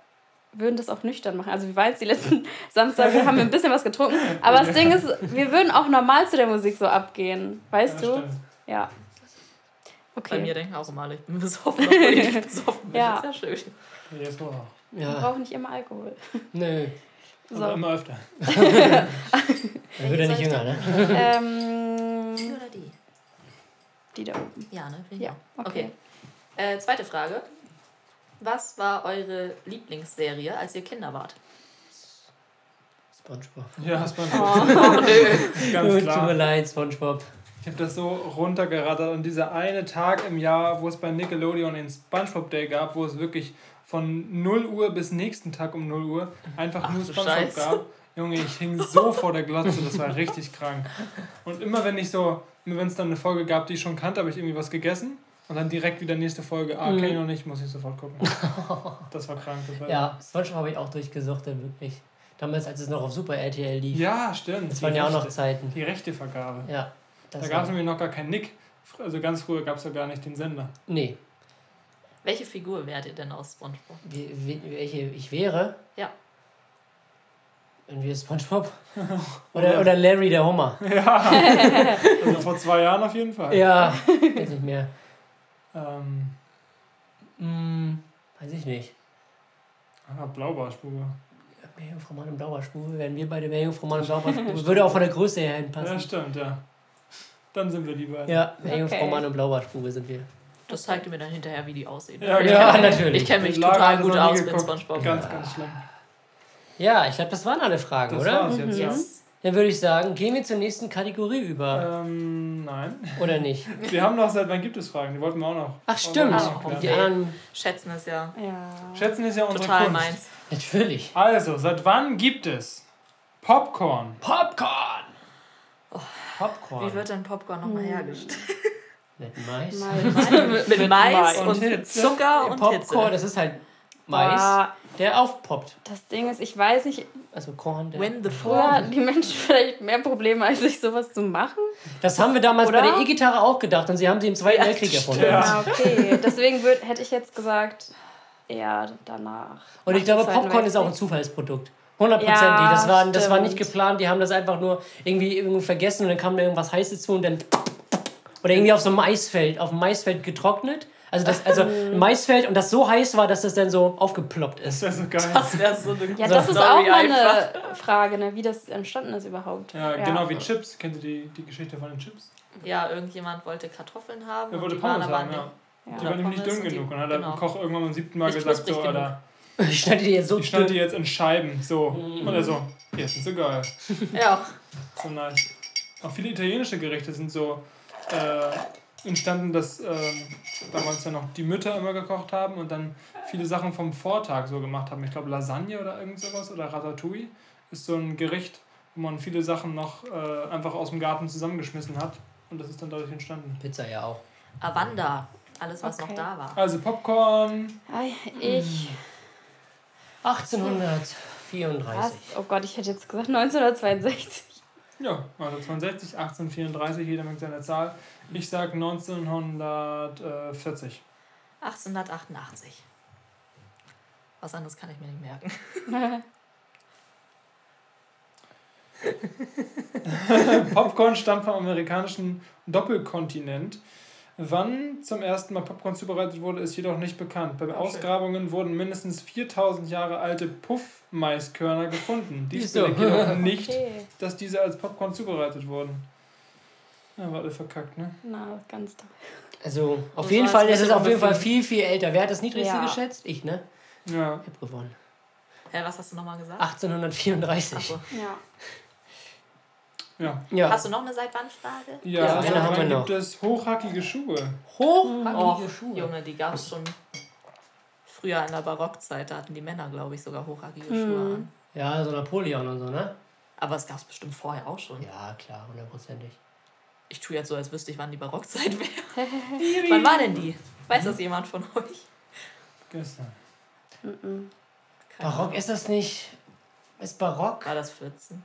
Speaker 4: würden das auch nüchtern machen. Also wir waren jetzt die letzten Samstage, haben wir ein bisschen was getrunken. Aber das Ding ist, wir würden auch normal zu der Musik so abgehen. Weißt
Speaker 1: Ja,
Speaker 4: du?
Speaker 1: stimmt.
Speaker 4: Ja.
Speaker 3: Bei mir
Speaker 4: Okay.
Speaker 3: denken auch immer alle, ich bin besoffen, obwohl ich nicht besoffen bin.
Speaker 4: Ja.
Speaker 3: Das ist ja schön.
Speaker 1: Ja.
Speaker 4: Wir
Speaker 2: Ja,
Speaker 4: brauchen nicht immer Alkohol.
Speaker 2: Nö.
Speaker 1: Aber
Speaker 4: So.
Speaker 1: immer öfter.
Speaker 2: Dann wird er nicht jünger, ne?
Speaker 4: Ähm,
Speaker 3: Die oder die?
Speaker 4: die da oben.
Speaker 3: Ja, ne?
Speaker 4: Ja,
Speaker 3: auch.
Speaker 4: okay.
Speaker 3: Äh, zweite Frage. Was war eure Lieblingsserie, als ihr Kinder wart?
Speaker 2: Spongebob.
Speaker 1: Ja, Spongebob.
Speaker 4: Oh.
Speaker 1: Ganz
Speaker 2: Tut mir
Speaker 1: klar.
Speaker 2: leid, Spongebob.
Speaker 1: Ich habe das so runtergerattert und dieser eine Tag im Jahr, wo es bei Nickelodeon den SpongeBob Day gab, wo es wirklich von 0 Uhr bis nächsten Tag um 0 Uhr einfach
Speaker 3: Ach
Speaker 1: nur SpongeBob gab. Junge, ich hing so vor der Glotze, das war richtig krank. Und immer wenn ich so, wenn es dann eine Folge gab, die ich schon kannte, habe ich irgendwie was gegessen und dann direkt wieder nächste Folge. Ah, kenne ich noch nicht, muss ich sofort gucken. Das war krank. Das war
Speaker 2: Ja, Spongebob habe ich auch durchgesuchtet, wirklich. Damals, als es noch auf Super RTL lief.
Speaker 1: ja, stimmt.
Speaker 2: Das
Speaker 1: die
Speaker 2: waren ja auch noch
Speaker 1: Rechte.
Speaker 2: Zeiten.
Speaker 1: Die Rechtevergabe.
Speaker 2: Ja. Das
Speaker 1: Da gab es nämlich noch gar keinen Nick. Also ganz früher gab es ja gar nicht den Sender.
Speaker 2: Nee.
Speaker 3: Welche Figur wärt ihr denn aus Spongebob?
Speaker 2: Wie, wie, welche ich wäre?
Speaker 3: Ja.
Speaker 2: Irgendwie Spongebob? Oder, oder Larry der Hummer?
Speaker 1: Also vor zwei Jahren auf jeden Fall.
Speaker 2: Ja, weiß nicht mehr.
Speaker 1: Ähm,
Speaker 2: Hm, weiß ich nicht.
Speaker 1: ah, Blaubarschbube.
Speaker 2: Meerjungfrau Mann im Blaubarspube, wären wir beide Meerjungfrau Mann im Blaubarspube. Würde auch von der Größe her
Speaker 1: Ja,
Speaker 2: hinpassen.
Speaker 1: stimmt, ja. Dann sind wir die beiden.
Speaker 2: Ja, Meerjungfrau
Speaker 4: Okay.
Speaker 2: Mann im Blaubarspube sind wir.
Speaker 3: Das zeigt ihr mir dann hinterher, wie die aussehen.
Speaker 1: Ja,
Speaker 3: ich
Speaker 2: Ja,
Speaker 3: kenn-
Speaker 2: natürlich.
Speaker 3: Ich kenne mich
Speaker 1: Lara
Speaker 3: total gut aus mit. Spongebob.
Speaker 1: Ganz, ganz schlimm.
Speaker 2: Ja, ich glaube, das waren alle Fragen,
Speaker 1: Das
Speaker 2: oder?
Speaker 1: war's jetzt, ja.
Speaker 3: Yes.
Speaker 2: Dann würde ich sagen, gehen wir zur nächsten Kategorie über.
Speaker 1: Ähm, nein.
Speaker 2: Oder nicht?
Speaker 1: Wir haben noch seit wann gibt es Fragen? Die wollten wir auch noch.
Speaker 2: Ach, stimmt.
Speaker 3: Ah,
Speaker 1: noch
Speaker 2: Die anderen,
Speaker 3: Schätzen ist ja
Speaker 4: Ja.
Speaker 1: Schätzen ist ja unsere
Speaker 3: total
Speaker 1: Kunst.
Speaker 3: meins.
Speaker 2: natürlich.
Speaker 1: Also, seit wann gibt es Popcorn?
Speaker 2: Popcorn! Popcorn.
Speaker 3: Wie wird denn Popcorn nochmal hergestellt?
Speaker 2: Mit Mais.
Speaker 4: Mal.
Speaker 3: mit, mit Mais
Speaker 1: Und
Speaker 3: und. Zucker und
Speaker 2: Popcorn,
Speaker 3: Hitze.
Speaker 2: das ist halt Mais,
Speaker 4: Ah,
Speaker 2: der aufpoppt.
Speaker 4: das Ding ist, ich weiß nicht,
Speaker 2: Also Korn. Der
Speaker 3: When the
Speaker 4: früher hatten die Menschen vielleicht mehr Probleme, als sich sowas zu machen.
Speaker 2: das haben wir damals
Speaker 4: Oder?
Speaker 2: bei der E-Gitarre auch gedacht und sie haben sie im Zweiten
Speaker 3: Ja,
Speaker 2: Weltkrieg erfunden.
Speaker 1: Ja.
Speaker 4: Ah, okay. Deswegen würd, hätte ich jetzt gesagt, eher danach.
Speaker 2: Und ich glaube, Popcorn ist auch ein
Speaker 4: Weltkrieg.
Speaker 2: Zufallsprodukt. Hundertprozentig.
Speaker 4: Ja,
Speaker 2: das, war, das war nicht geplant. Die haben das einfach nur irgendwie, irgendwie vergessen und dann kam da irgendwas Heißes zu und dann. Oder irgendwie auf so einem Maisfeld, auf dem Maisfeld getrocknet. Also, das, also ein Maisfeld und das so heiß war, dass das dann so aufgeploppt
Speaker 1: Das
Speaker 2: ist.
Speaker 1: wäre so geil.
Speaker 3: Das wäre so eine
Speaker 4: Ja,
Speaker 2: So.
Speaker 4: das ist
Speaker 3: Story
Speaker 4: auch mal eine Frage, ne, wie das entstanden ist überhaupt.
Speaker 1: Ja, genau wie Chips. Kennt ihr die, die Geschichte von den Chips?
Speaker 3: Ja, irgendjemand wollte Kartoffeln haben.
Speaker 1: Er wollte Pommes haben, ja.
Speaker 4: Ja.
Speaker 1: Die waren nämlich nicht dünn
Speaker 3: und die-
Speaker 1: genug. Und dann hat der
Speaker 3: genau.
Speaker 1: Koch irgendwann beim siebten Mal
Speaker 3: Nicht
Speaker 1: gesagt, so, Alter,
Speaker 2: Ich schneide die jetzt so
Speaker 1: ich schneide die jetzt in Scheiben. So.
Speaker 2: Mhm.
Speaker 1: Und er so, jetzt sind sie geil.
Speaker 3: Ja,
Speaker 1: So nice. auch viele italienische Gerichte sind so äh, entstanden, dass ähm, damals ja noch die Mütter immer gekocht haben und dann viele Sachen vom Vortag so gemacht haben. Ich glaube Lasagne oder irgend sowas oder Ratatouille ist so ein Gericht, wo man viele Sachen noch äh, einfach aus dem Garten zusammengeschmissen hat und das ist dann dadurch entstanden.
Speaker 2: Pizza ja auch.
Speaker 3: Avanda. Alles, was
Speaker 4: Okay.
Speaker 3: noch da war.
Speaker 1: Also Popcorn,
Speaker 4: Ei, Ich.
Speaker 2: 1834.
Speaker 4: Was? Oh Gott, ich hätte jetzt gesagt 1962.
Speaker 1: ja, also 62, 1834, jeder mit seiner Zahl. Ich sag 1940.
Speaker 3: 1888. Was anderes kann ich mir nicht merken.
Speaker 1: Popcorn stammt vom amerikanischen Doppelkontinent. Wann zum ersten Mal Popcorn zubereitet wurde, ist jedoch nicht bekannt. Bei Ausgrabungen wurden mindestens 4000 Jahre alte Puffmaiskörner gefunden. Dies belegt jedoch nicht,
Speaker 4: Okay.
Speaker 1: dass diese als Popcorn zubereitet wurden. Ja, war alle verkackt, ne?
Speaker 4: Na, ganz toll.
Speaker 2: Also, auf
Speaker 3: Das
Speaker 2: jeden Fall ist es
Speaker 3: ein
Speaker 2: auf jeden Fall viel, viel älter. Wer hat das niedrigste
Speaker 4: Ja.
Speaker 2: geschätzt? Ich, ne?
Speaker 1: Ja.
Speaker 2: Ich hab gewonnen.
Speaker 3: Hä, was hast du nochmal gesagt?
Speaker 2: 1834.
Speaker 3: Achso.
Speaker 4: Ja.
Speaker 1: Ja.
Speaker 2: Ja.
Speaker 3: Hast du noch eine Seitwandfrage?
Speaker 1: Ja,
Speaker 2: Ja,
Speaker 1: also
Speaker 2: eine haben wir
Speaker 1: dann
Speaker 2: noch.
Speaker 1: gibt es hochhackige Schuhe.
Speaker 2: Hochhackige
Speaker 3: Oh,
Speaker 2: Schuhe.
Speaker 3: Junge, die gab es schon früher in der Barockzeit. Da hatten die Männer, glaube ich, sogar hochhackige
Speaker 4: Mhm.
Speaker 3: Schuhe an.
Speaker 2: Ja, so Napoleon und so, ne?
Speaker 3: Aber es gab es bestimmt vorher auch schon.
Speaker 2: Ja, klar, hundertprozentig.
Speaker 3: Ich tue jetzt so, als wüsste ich, wann die Barockzeit wäre. wann war denn die? Weiß das jemand von euch?
Speaker 1: Gestern.
Speaker 4: Mhm.
Speaker 3: Keine
Speaker 2: Barock ist das nicht. Ist Barock?
Speaker 3: War das 14?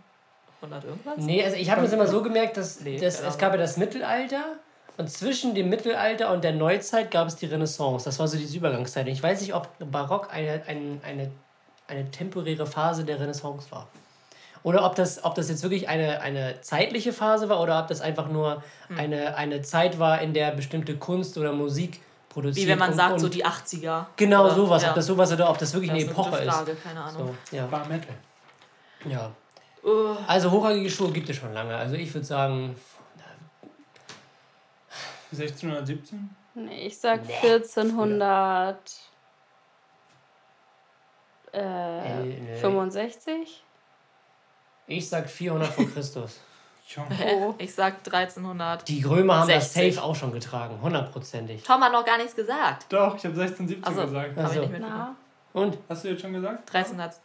Speaker 3: 100 irgendwas?
Speaker 2: Nee, also ich habe mir das immer so gemerkt, dass
Speaker 3: Nee,
Speaker 2: das, es gab ja das Mittelalter und zwischen dem Mittelalter und der Neuzeit gab es die Renaissance. Das war so diese Übergangszeit. Und Ich weiß nicht, ob Barock eine, eine, eine, eine temporäre Phase der Renaissance war. Oder ob das, ob das jetzt wirklich eine, eine zeitliche Phase war oder ob das einfach nur
Speaker 3: Hm.
Speaker 2: eine, eine Zeit war, in der bestimmte Kunst oder Musik produziert
Speaker 3: Wie wenn man
Speaker 2: und,
Speaker 3: sagt,
Speaker 2: und
Speaker 3: so die 80er.
Speaker 2: Genau
Speaker 3: Oder-
Speaker 2: sowas,
Speaker 3: ja.
Speaker 2: ob das sowas oder ob das wirklich
Speaker 3: Das
Speaker 2: eine Epoche ist.
Speaker 3: Frage, keine Ahnung.
Speaker 2: So, ja.
Speaker 1: Bar Metal.
Speaker 2: ja.
Speaker 3: Uh,
Speaker 2: Also hochhackige Schuhe gibt es schon lange. Also ich würde sagen
Speaker 1: 1617?
Speaker 4: Nee, ich sag 1400. Äh,
Speaker 2: Äh, nee.
Speaker 4: 65?
Speaker 2: Ich sag 400 vor Christus.
Speaker 4: Oh.
Speaker 3: ich sag 1300.
Speaker 2: Die Römer haben das
Speaker 3: 60.
Speaker 2: safe auch schon getragen, hundertprozentig.
Speaker 3: Tom hat noch gar nichts gesagt.
Speaker 1: Doch, ich habe 1617
Speaker 3: Also,
Speaker 1: gesagt.
Speaker 2: Ach
Speaker 3: ich nicht mitbekommen.
Speaker 2: Und
Speaker 1: Hast du jetzt schon gesagt?
Speaker 3: 1300.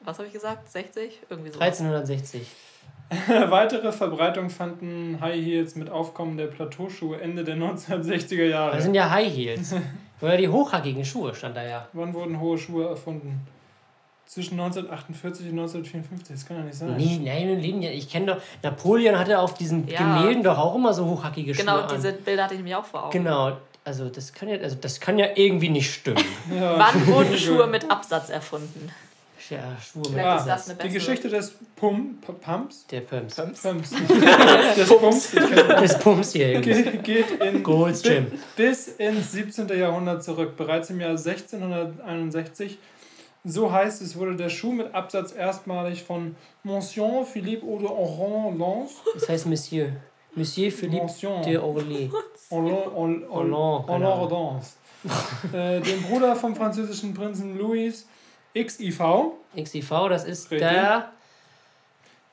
Speaker 3: Was habe ich gesagt? 60? Irgendwie so.
Speaker 2: 1360.
Speaker 1: Weitere Verbreitung fanden High Heels mit Aufkommen der Plateauschuhe Ende der 1960er Jahre.
Speaker 2: Das sind ja High Heels. Oder die hochhackigen Schuhe stand da ja.
Speaker 1: Wann wurden hohe Schuhe erfunden? Zwischen 1948 und 1954. Das kann ja nicht sein.
Speaker 2: Nee, nein, Leben. Ich kenne doch. Napoleon hatte auf diesen
Speaker 3: Ja.
Speaker 2: Gemälden doch auch immer so hochhackige
Speaker 3: Genau,
Speaker 2: Schuhe.
Speaker 3: diese
Speaker 2: An.
Speaker 3: Bilder hatte ich mir auch vor Augen.
Speaker 2: Genau. Also das kann ja, also das kann ja irgendwie nicht stimmen.
Speaker 1: Ja.
Speaker 3: Wann wurden Schuhe mit Absatz erfunden?
Speaker 2: Ja, Schuhe mit
Speaker 1: Ah,
Speaker 3: ist das eine
Speaker 1: die. Geschichte des Pum, P- Pumps,
Speaker 2: Der Pumps.
Speaker 1: Pumps. des Pumps
Speaker 2: Das Pumps hier
Speaker 1: geht, geht in,
Speaker 2: Gold's Gym.
Speaker 1: bis ins 17. Jahrhundert zurück. Bereits im Jahr 1661, so heißt es, wurde der Schuh mit Absatz erstmalig von Monsieur Philippe Aude Oran Lance
Speaker 2: Das heißt Monsieur. Monsieur Philippe
Speaker 1: Monsieur.
Speaker 2: de Orly.
Speaker 1: Hollande, äh, dem Bruder vom französischen Prinzen Louis XIV,
Speaker 2: XIV, das ist
Speaker 1: Richtig.
Speaker 2: der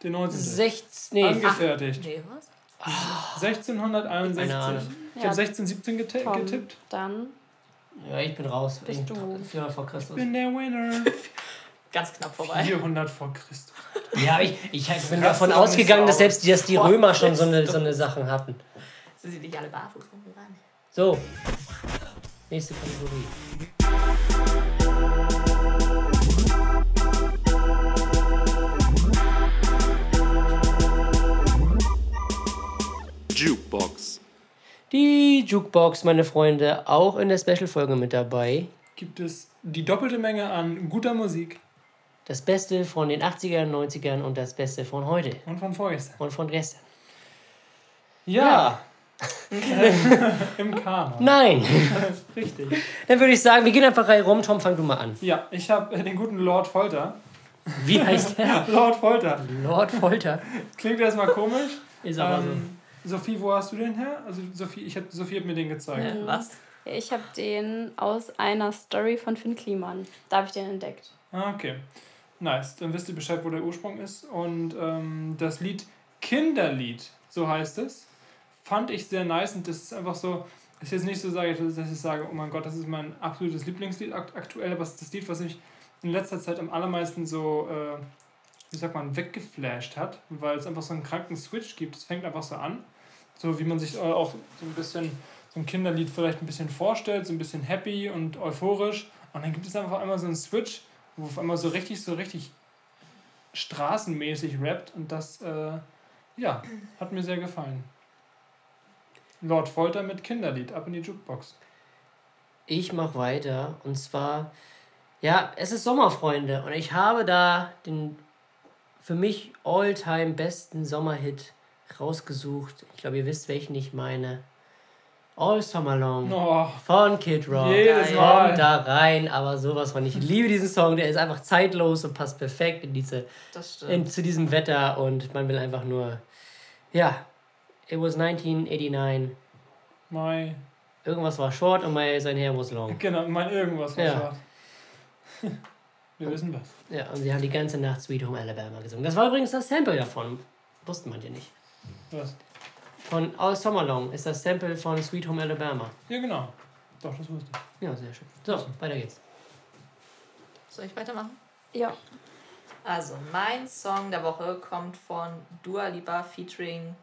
Speaker 1: den 19.
Speaker 2: 16. Nee,
Speaker 1: angefertigt.
Speaker 3: Nee, was?
Speaker 1: 1661.
Speaker 2: Keine Ahnung.
Speaker 1: Ich habe 1617 geti
Speaker 4: Tom,
Speaker 1: getippt.
Speaker 4: Dann.
Speaker 2: Ja, ich bin raus.
Speaker 4: Bist
Speaker 2: Ich-
Speaker 4: du.
Speaker 2: 400 vor Christus.
Speaker 1: Bin der Winner.
Speaker 3: Ganz knapp vorbei.
Speaker 1: 400 vor Christus.
Speaker 2: Ja, ich, ich bin
Speaker 1: Raste
Speaker 2: davon ausgegangen, dass selbst die, dass die Römer schon so eine, so eine Sachen hatten.
Speaker 3: Sind sie nicht alle barfuß rumgerannt?
Speaker 2: So. Nächste Kategorie.
Speaker 5: Jukebox.
Speaker 2: Die Jukebox, meine Freunde, auch in der Special-Folge mit dabei.
Speaker 1: Gibt es die doppelte Menge an guter Musik
Speaker 2: Das Beste von den 80ern, 90ern und das Beste von heute
Speaker 1: und von vorgestern.
Speaker 2: und von gestern.
Speaker 1: Ja. Im Kanon.
Speaker 2: Nein!
Speaker 1: Richtig.
Speaker 2: Dann würde ich sagen, wir gehen einfach rein rum. Tom, fang du mal an.
Speaker 1: Ja, ich habe den guten Lord Folter.
Speaker 2: Wie heißt der?
Speaker 1: Lord Folter.
Speaker 2: Lord Folter.
Speaker 1: Klingt erstmal komisch.
Speaker 2: Ist aber
Speaker 1: Ähm, Sophie, wo hast du den her? Also Sophie, ich hab, Sophie hat mir den gezeigt.
Speaker 3: Äh, was?
Speaker 4: Ja, Ich habe den aus einer Story von Finn Kliman. Da habe ich den entdeckt.
Speaker 1: Ah, okay. Nice. Dann wisst ihr Bescheid, wo der Ursprung ist. Und ähm, das Lied Kinderlied so heißt es. Fand ich sehr nice und das ist einfach so, ist jetzt nicht so, sage, dass ich sage, oh mein Gott, das ist mein absolutes Lieblingslied akt- aktuell, aber es ist das Lied, was mich in letzter Zeit am allermeisten so, äh, wie sagt man, weggeflasht hat, weil es einfach so einen kranken Switch gibt. Es fängt einfach so an, so wie man sich äh, auch so ein bisschen so ein Kinderlied vielleicht ein bisschen vorstellt, so ein bisschen happy und euphorisch. Und dann gibt es einfach einmal so einen Switch, wo auf einmal so richtig, so richtig straßenmäßig rappt und das, äh, ja, hat mir sehr gefallen. Lord Folter mit Kinderlied, ab in die Jukebox.
Speaker 2: Ich mache weiter und zwar, ja, es ist Sommerfreunde und ich habe da den für mich all-time besten Sommerhit rausgesucht. Ich glaube, ihr wisst, welchen ich meine. All Summer Long
Speaker 1: Oh,
Speaker 2: von Kid Rock.
Speaker 1: jedes. Mal.
Speaker 2: Kommt da rein, aber sowas von. Ich liebe diesen Song, der ist einfach zeitlos und passt perfekt in diese,
Speaker 3: Das stimmt.
Speaker 2: in, zu diesem Wetter und man will einfach nur, ja, it was 1989.
Speaker 1: Mai.
Speaker 2: Irgendwas war short und my, sein Hair was long.
Speaker 1: Genau, mein irgendwas war
Speaker 2: Ja.
Speaker 1: schwarz. Wir wissen was.
Speaker 2: Ja, und sie haben die ganze Nacht Sweet Home Alabama gesungen. Das war übrigens das Sample davon. Wusste man ja nicht.
Speaker 1: Was?
Speaker 2: Von All Summer Long ist das Sample von Sweet Home Alabama.
Speaker 1: Ja, genau. Doch, das wusste ich.
Speaker 2: Ja, sehr schön. So, weiter geht's.
Speaker 3: Soll ich weitermachen?
Speaker 4: Ja.
Speaker 3: Also, mein Song der Woche kommt von Dua Lipa featuring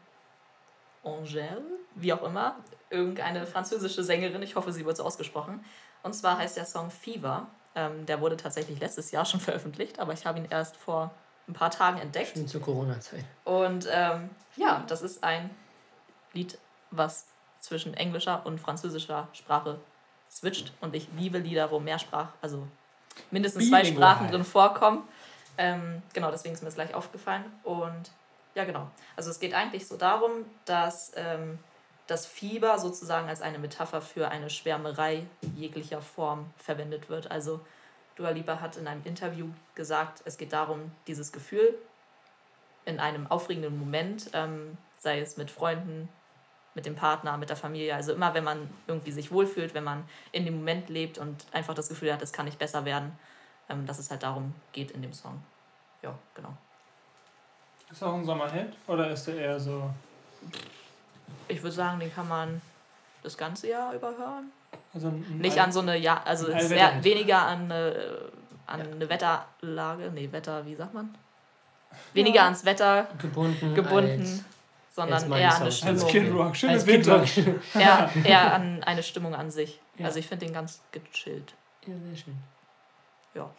Speaker 3: Angèle, wie auch immer, irgendeine französische Sängerin, ich hoffe, sie wird so ausgesprochen. Und zwar heißt der Song Fever. Ähm, der wurde tatsächlich letztes Jahr schon veröffentlicht, aber ich habe ihn erst vor ein paar Tagen entdeckt.
Speaker 2: Schön zur Corona-Zeit.
Speaker 3: Und ähm, ja, das ist ein Lied, was zwischen englischer und französischer Sprache switcht. Und ich liebe Lieder, wo mehr Sprach, also mindestens zwei
Speaker 1: Bilingual.
Speaker 3: Sprachen drin vorkommen. Ähm, genau, deswegen ist mir das gleich aufgefallen. Und ja, genau. Also es geht eigentlich so darum, dass ähm, das Fieber sozusagen als eine Metapher für eine Schwärmerei jeglicher Form verwendet wird. Also Dua Lipa hat in einem Interview gesagt, es geht darum, dieses Gefühl in einem aufregenden Moment, ähm, sei es mit Freunden, mit dem Partner, mit der Familie, also immer wenn man irgendwie sich wohlfühlt, wenn man in dem Moment lebt und einfach das Gefühl hat, es kann nicht besser werden, ähm, dass es halt darum geht in dem Song. Ja, genau.
Speaker 1: Ist auch ein Sommerhit? Oder ist der eher so.
Speaker 3: Ich würde sagen, den kann man das ganze Jahr überhören.
Speaker 1: Also ein,
Speaker 3: Nicht an so eine, ja, also
Speaker 1: ein
Speaker 3: eher weniger an eine, an eine Wetterlage, nee, Wetter, wie sagt man? Weniger ans Wetter
Speaker 2: Gebunden.
Speaker 3: gebunden, sondern eher an eine
Speaker 2: Song.
Speaker 1: Als
Speaker 3: Stimmung.
Speaker 1: Kid Rock. Schöne
Speaker 2: als Kid
Speaker 1: Winter.
Speaker 2: Rock.
Speaker 3: eher, eher an eine Stimmung an sich.
Speaker 2: Ja.
Speaker 3: Also ich finde den ganz gechillt.
Speaker 2: Ja, sehr schön.
Speaker 3: Ja.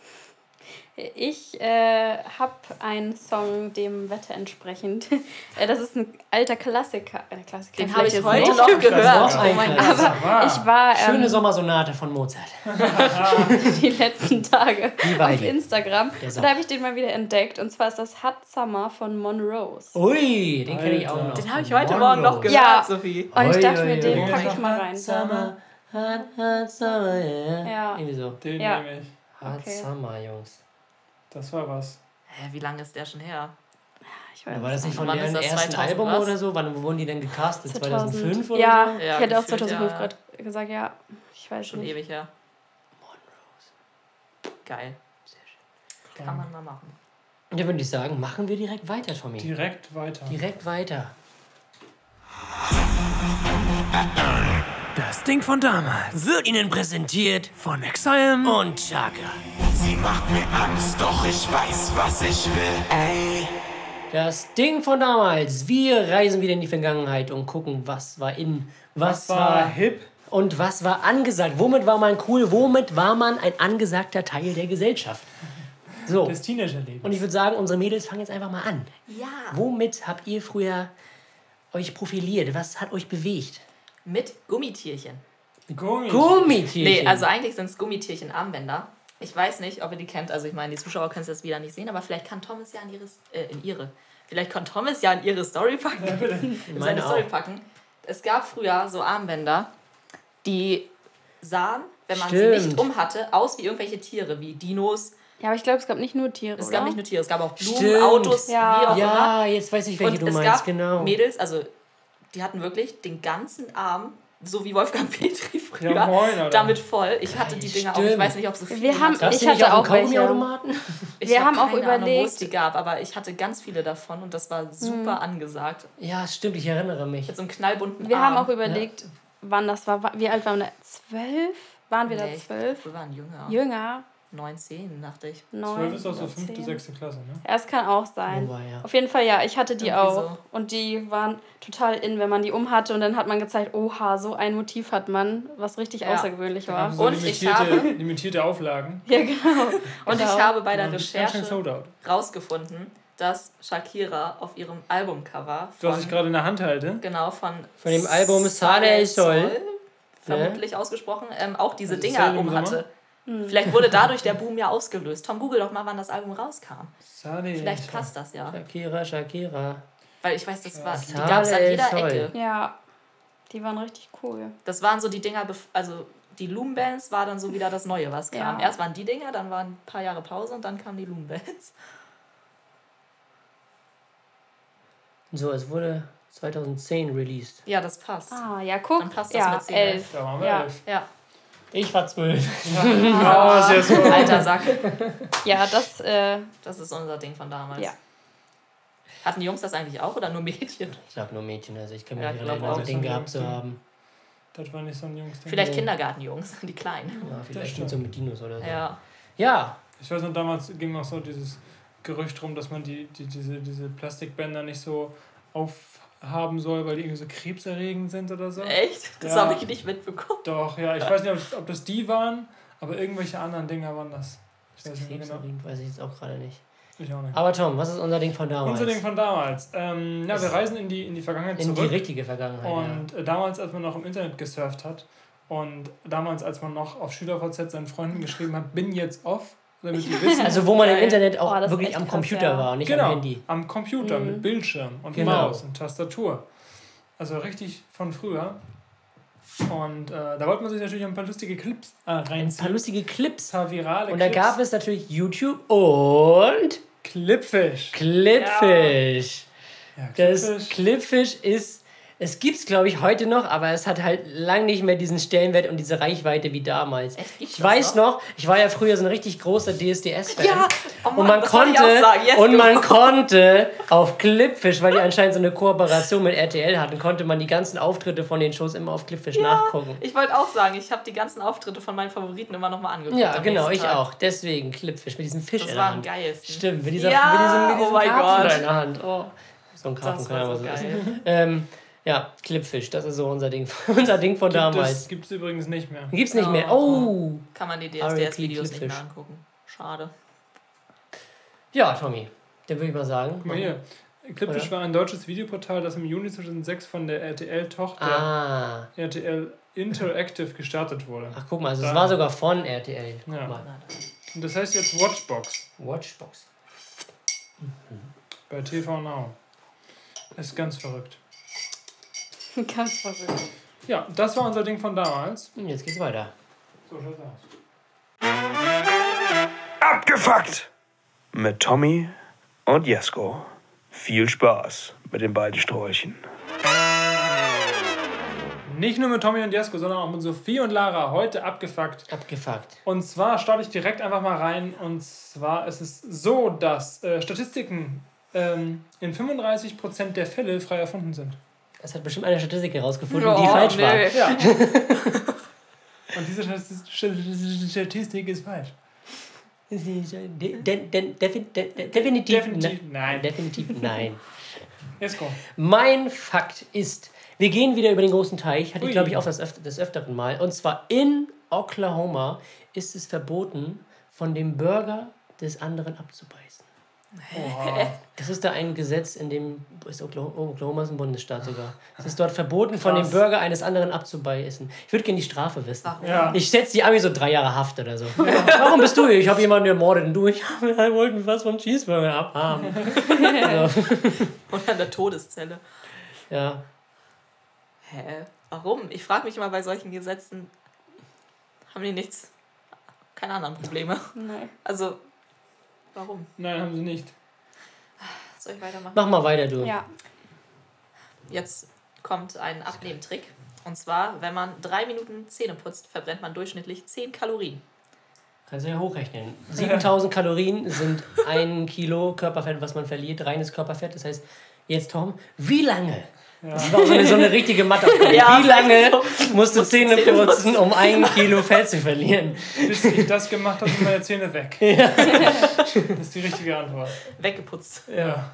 Speaker 4: Ich äh, habe einen Song dem Wetter entsprechend. Äh, das ist ein alter Klassiker. Äh, Klassiker
Speaker 3: Den habe ich heute noch gehört.
Speaker 2: noch
Speaker 3: Oh mein. Gott.
Speaker 4: Aber ich war ähm,
Speaker 2: Schöne Sommersonate von Mozart.
Speaker 4: die letzten Tage auf? Instagram. Und da habe ich den mal wieder entdeckt. Und zwar ist das Hot Summer von Monrose.
Speaker 2: Ui, den kenne ich auch noch.
Speaker 3: Den habe ich heute. Morgen noch gehört,
Speaker 4: Ja.
Speaker 3: Sophie.
Speaker 4: Und ich dachte mir, den packe ich mal rein.
Speaker 2: Summer, hot, hot summer, yeah.
Speaker 4: Ja.
Speaker 2: Irgendwie so.
Speaker 1: Den
Speaker 4: Ja.
Speaker 1: nehme ich.
Speaker 2: Hot
Speaker 4: Okay.
Speaker 2: Summer, Jungs.
Speaker 1: Das war was.
Speaker 3: Hä, wie lange ist der schon her?
Speaker 4: Ich weiß
Speaker 2: War das nicht von deren ersten
Speaker 3: 2000
Speaker 2: Album
Speaker 3: was?
Speaker 2: oder so? Wann wo wurden die denn gecastet?
Speaker 4: 2000.
Speaker 2: 2005 oder
Speaker 4: ja,
Speaker 2: so?
Speaker 3: Ja,
Speaker 4: ich hätte auch
Speaker 3: gefühlt,
Speaker 4: 2005
Speaker 3: ja.
Speaker 4: gerade gesagt, ja. Ich weiß
Speaker 3: Schon
Speaker 4: nicht.
Speaker 3: ewig her. Geil. Kann man mal machen.
Speaker 2: Und dann würde ich sagen, machen wir direkt weiter, Tommy.
Speaker 1: Direkt weiter.
Speaker 2: Direkt weiter.
Speaker 1: Das Ding von damals.
Speaker 2: Wird Ihnen präsentiert
Speaker 1: Von Exile.
Speaker 2: und Chaka.
Speaker 6: Sie macht mir Angst, doch ich weiß, was ich will. Ey,
Speaker 2: Das Ding von damals. Wir reisen wieder in die Vergangenheit und gucken, was war in, was,
Speaker 1: Was war hip?
Speaker 2: und was war angesagt. Womit war man cool? Womit war man ein angesagter Teil der Gesellschaft? So.
Speaker 1: Das Teenagerleben.
Speaker 2: Und ich würde sagen, unsere Mädels fangen jetzt einfach mal an.
Speaker 3: Ja.
Speaker 2: Womit habt ihr früher euch profiliert? Was hat euch bewegt?
Speaker 3: Mit Gummitierchen.
Speaker 1: Gummi.
Speaker 2: Gummitierchen.
Speaker 3: Nee, also eigentlich sind es Gummitierchen-Armbänder. Ich weiß nicht, ob ihr die kennt. Also ich meine, die Zuschauer können es jetzt wieder nicht sehen, aber vielleicht kann Thomas ja in ihre, äh, in ihre, vielleicht kann Thomas ja in ihre Story packen. in seine Story packen. Es gab früher so Armbänder, die sahen, wenn man sie
Speaker 2: Stimmt.
Speaker 3: nicht umhatte, aus wie irgendwelche Tiere, wie Dinos.
Speaker 4: Ja, aber ich glaube, es gab nicht nur Tiere.
Speaker 3: Es
Speaker 4: oder?
Speaker 3: gab nicht nur Tiere, es gab auch Blumen,
Speaker 2: Stimmt.
Speaker 3: Autos,
Speaker 4: Ja.
Speaker 3: wie auch immer.
Speaker 2: Ja, jetzt weiß ich, welche
Speaker 3: Und
Speaker 2: du
Speaker 3: es
Speaker 2: meinst,
Speaker 3: gab
Speaker 2: genau.
Speaker 3: Mädels, also die hatten wirklich den ganzen Arm so wie Wolfgang Petri früher,
Speaker 1: Ja, moin,
Speaker 3: damit voll. Ich hatte die Dinger auch, ich
Speaker 2: Stimmt.
Speaker 3: weiß nicht, ob so viele
Speaker 4: Wir haben-
Speaker 3: hatte.
Speaker 4: Ich hatte auch welche.
Speaker 3: Ich
Speaker 4: Wir
Speaker 3: hab
Speaker 4: haben auch
Speaker 3: keine Ahnung, wo es
Speaker 4: überlegt-
Speaker 3: die gab, aber ich hatte ganz viele davon und das war super
Speaker 4: Mhm.
Speaker 3: angesagt.
Speaker 2: Ja, stimmt, ich erinnere mich.
Speaker 3: Mit so einem knallbunten
Speaker 4: Wir
Speaker 3: Arm.
Speaker 4: haben auch überlegt, wann das war. Wa- Wie alt waren wir? Zwölf? Waren wir
Speaker 3: Nee,
Speaker 4: da zwölf?
Speaker 3: Wir waren jünger.
Speaker 4: Jünger?
Speaker 3: 19, dachte ich.
Speaker 4: Neun?
Speaker 1: 12 ist auch so
Speaker 4: oder
Speaker 1: 5.
Speaker 4: zehn?
Speaker 1: 6. Klasse, ne?
Speaker 4: Ja, es kann auch sein.
Speaker 2: Wobei, ja.
Speaker 4: Auf jeden Fall, ja, ich hatte die
Speaker 3: Irgendwie
Speaker 4: auch.
Speaker 3: so.
Speaker 4: Und die waren total in, wenn man die umhatte. Und dann hat man gezeigt, oha, so ein Motiv hat man, was richtig
Speaker 3: Ja.
Speaker 4: außergewöhnlich war.
Speaker 1: So
Speaker 3: Und ich
Speaker 1: limitierte,
Speaker 3: habe-
Speaker 1: limitierte Auflagen.
Speaker 4: Ja, genau.
Speaker 3: Und
Speaker 4: Genau.
Speaker 3: ich habe bei der Recherche rausgefunden, dass Shakira auf ihrem Albumcover
Speaker 1: Das, was
Speaker 3: von,
Speaker 1: ich gerade in der Hand halte.
Speaker 3: genau von,
Speaker 2: Von dem Album Sade Sol.
Speaker 3: vermutlich ausgesprochen, ähm, auch diese
Speaker 1: Also
Speaker 3: Dinger
Speaker 1: im
Speaker 3: umhatte. Vielleicht wurde dadurch der Boom ja ausgelöst. Tom, google doch mal, wann das Album rauskam.
Speaker 1: Sade
Speaker 3: Vielleicht
Speaker 1: El
Speaker 3: passt das ja.
Speaker 2: Shakira, Shakira.
Speaker 3: Weil ich weiß, das war, die gab es an jeder
Speaker 2: Sol.
Speaker 3: Ecke.
Speaker 4: Ja, die waren richtig cool.
Speaker 3: Das waren so die Dinger, also die Loom Bands war dann so wieder das Neue, was kam.
Speaker 4: Ja.
Speaker 3: Erst waren die Dinger, dann waren ein paar Jahre Pause und dann kamen die Loom Bands.
Speaker 2: So, es wurde 2010 released.
Speaker 3: Ja, das passt.
Speaker 4: Ah, ja, guck.
Speaker 3: Dann passt das
Speaker 4: ja,
Speaker 3: mit zehn,
Speaker 4: elf.
Speaker 1: Da waren wir
Speaker 4: Ja.
Speaker 1: elf.
Speaker 3: Ja,
Speaker 2: Ich war zwölf.
Speaker 1: Oh, sehr so.
Speaker 3: alter Sack.
Speaker 4: Ja, das, äh,
Speaker 3: Das ist unser Ding von damals.
Speaker 4: Ja.
Speaker 3: Hatten die Jungs das eigentlich auch oder nur Mädchen?
Speaker 2: Ich glaube nur Mädchen, also ich kann mich
Speaker 3: Ja,
Speaker 2: nicht erinnern,
Speaker 3: auch.
Speaker 2: ein Ding gehabt zu haben.
Speaker 1: Das war nicht so ein Jungsding.
Speaker 3: Vielleicht
Speaker 2: Nee.
Speaker 3: Kindergartenjungs, die Kleinen.
Speaker 2: Ja, vielleicht mit so mit Dinos oder so.
Speaker 3: Ja.
Speaker 2: Ja,
Speaker 1: Ich weiß noch, damals ging noch so dieses Gerücht rum, dass man die, die, diese, diese Plastikbänder nicht so aufhaben soll, weil die irgendwie so krebserregend sind oder so.
Speaker 3: Echt? Das
Speaker 1: Ja.
Speaker 3: habe ich nicht mitbekommen.
Speaker 1: Doch, ja, ich weiß nicht, ob, ob das die waren, aber irgendwelche anderen Dinger waren das. Ich weiß nicht genau.
Speaker 2: Krebserregend weiß ich jetzt auch gerade nicht.
Speaker 1: Ich auch nicht.
Speaker 2: Aber Tom, was ist unser Ding von damals?
Speaker 1: Unser Ding von damals. Ähm, ja, wir reisen in die, in die Vergangenheit
Speaker 2: In die
Speaker 1: zurück.
Speaker 2: richtige Vergangenheit.
Speaker 1: Und äh, damals, als man noch im Internet gesurft hat und damals, als man noch auf SchülerVZ seinen Freunden geschrieben hat, bin jetzt off, damit die wissen.
Speaker 2: ja. Also wo man im. Internet auch
Speaker 4: Oh, das
Speaker 2: wirklich am
Speaker 4: krass,
Speaker 2: Computer
Speaker 4: ja.
Speaker 2: war und nicht
Speaker 1: genau,
Speaker 2: am Handy.
Speaker 1: am Computer mit Bildschirm und
Speaker 2: Genau.
Speaker 1: Maus und Tastatur. Also richtig von früher. Und äh, da wollte man sich natürlich ein paar lustige Clips äh,
Speaker 2: Ein
Speaker 1: reinziehen.
Speaker 2: paar lustige Clips.
Speaker 1: Ein paar virale
Speaker 2: Und da
Speaker 1: Clips.
Speaker 2: gab es natürlich YouTube und
Speaker 1: Clipfish.
Speaker 2: Clipfish.
Speaker 1: Ja,
Speaker 2: Das
Speaker 1: Clipfish.
Speaker 2: Clipfish ist, es gibt's glaube ich heute noch, aber es hat halt lang nicht mehr diesen Stellenwert und diese Reichweite wie damals. Ich weiß
Speaker 3: noch?
Speaker 2: noch, ich war ja früher so ein richtig großer DSDS-Fan.
Speaker 3: Ja, oh Mann,
Speaker 2: und man konnte.
Speaker 3: Yes,
Speaker 2: und man konnte auf Clipfish, weil die anscheinend so eine Kooperation mit RTL hatten, konnte man die ganzen Auftritte von den Shows immer auf Clipfish nachgucken.
Speaker 3: Ich wollte auch sagen, ich habe die ganzen Auftritte von meinen Favoriten immer nochmal angeguckt.
Speaker 2: Ja, genau, ich
Speaker 3: Tag.
Speaker 2: auch. Deswegen Clipfish mit diesem Fisch
Speaker 3: Das war
Speaker 2: Hand.
Speaker 3: geilsten.
Speaker 2: Stimmt, mit dieser,
Speaker 3: Ja,
Speaker 2: mit diesem, mit
Speaker 3: oh
Speaker 2: diesem
Speaker 3: mein
Speaker 2: Karpfen in der Hand. Oh. So ein Karpfen kann
Speaker 3: so
Speaker 2: so
Speaker 3: geil.
Speaker 2: essen. Ähm, ja, Clipfish, das ist so unser Ding, unser Ding von
Speaker 1: Gibt
Speaker 2: damals.
Speaker 1: es, gibt es übrigens nicht mehr.
Speaker 2: Gibt's nicht mehr.
Speaker 3: Oh.
Speaker 2: Oh!
Speaker 3: Kann man die. DSDS-Videos nicht mehr angucken. Schade.
Speaker 2: Ja, Tommy, dann würde ich mal sagen.
Speaker 1: Guck mal hier. Clipfish
Speaker 2: Oder?
Speaker 1: war ein deutsches Videoportal, das im Juni 2006 von der RTL-Tochter
Speaker 2: Ah,
Speaker 1: RTL Interactive gestartet wurde.
Speaker 2: ach guck mal, also es war sogar von RTL. Guck
Speaker 1: Ja.
Speaker 2: mal.
Speaker 1: Und das heißt jetzt Watchbox
Speaker 2: Watchbox.
Speaker 1: bei TV Now. Ist ganz verrückt.
Speaker 4: Ganz verrückt.
Speaker 1: Ja, das war unser Ding von damals.
Speaker 2: Und jetzt geht's weiter.
Speaker 1: So schaut's aus.
Speaker 5: Abgefuckt! Mit Tommy und Jesko. Viel Spaß mit den beiden Sträuchen.
Speaker 1: Nicht nur mit Tommy und Jesko, sondern auch mit Sophie und Lara. Heute abgefuckt.
Speaker 2: Abgefuckt.
Speaker 1: Und zwar starte ich direkt einfach mal rein. Und zwar ist es so, dass äh, Statistiken ähm, in 35% der Fälle frei erfunden sind.
Speaker 2: Es hat bestimmt eine Statistik herausgefunden,
Speaker 3: Oh,
Speaker 2: die falsch
Speaker 3: nö.
Speaker 2: war.
Speaker 1: Ja. und diese Statis- Statistik ist falsch.
Speaker 2: De, de, de, defi, de, de, definitiv,
Speaker 1: Definitiv
Speaker 2: ne-
Speaker 1: nein.
Speaker 2: Definitiv nein.
Speaker 1: Jesko.
Speaker 2: Mein Fakt ist, wir gehen wieder über den großen Teich, hatte
Speaker 1: Ui.
Speaker 2: ich glaube ich auch das, öfter, des Öfteren mal. Und zwar in Oklahoma ist es verboten, von dem Burger des anderen abzubeißen. Das ist da ein Gesetz, in dem ist Oklahoma, Oklahoma ist ein Bundesstaat sogar. Es ist dort verboten, von dem
Speaker 1: Krass.
Speaker 2: Burger eines anderen abzubeißen. Ich würde gerne die Strafe wissen.
Speaker 1: Ja.
Speaker 2: Ich setze die Ami so drei Jahre Haft oder so. Warum bist du hier? Ich habe jemanden ermordet und du, ich wir wollten was vom Cheeseburger abhaben. So,
Speaker 3: Und an der Todeszelle.
Speaker 2: ja.
Speaker 3: Hä? Warum? Ich frage mich immer bei solchen Gesetzen, haben die nichts, keine anderen Probleme?
Speaker 4: Nein.
Speaker 3: Also, warum?
Speaker 1: Nein, haben sie nicht.
Speaker 3: Soll ich weitermachen?
Speaker 2: Mach mal weiter, du.
Speaker 4: Ja.
Speaker 3: Jetzt kommt ein Abnehmtrick. Und zwar, wenn man drei Minuten Zähne putzt, verbrennt man durchschnittlich 10 Kalorien.
Speaker 2: Kannst du ja hochrechnen. 7000 Kalorien sind ein Kilo Körperfett, was man verliert, reines Körperfett. Das heißt, jetzt Tom, wie lange? Das war so eine, so eine richtige Matheaufgabe.
Speaker 3: Ja,
Speaker 2: wie lange
Speaker 3: so.
Speaker 2: musst du Zähne putzen, um ein Kilo Fett zu verlieren?
Speaker 1: Bis ich das gemacht habe, sind meine Zähne weg. Das ist die richtige Antwort.
Speaker 3: Weggeputzt.
Speaker 1: Ja.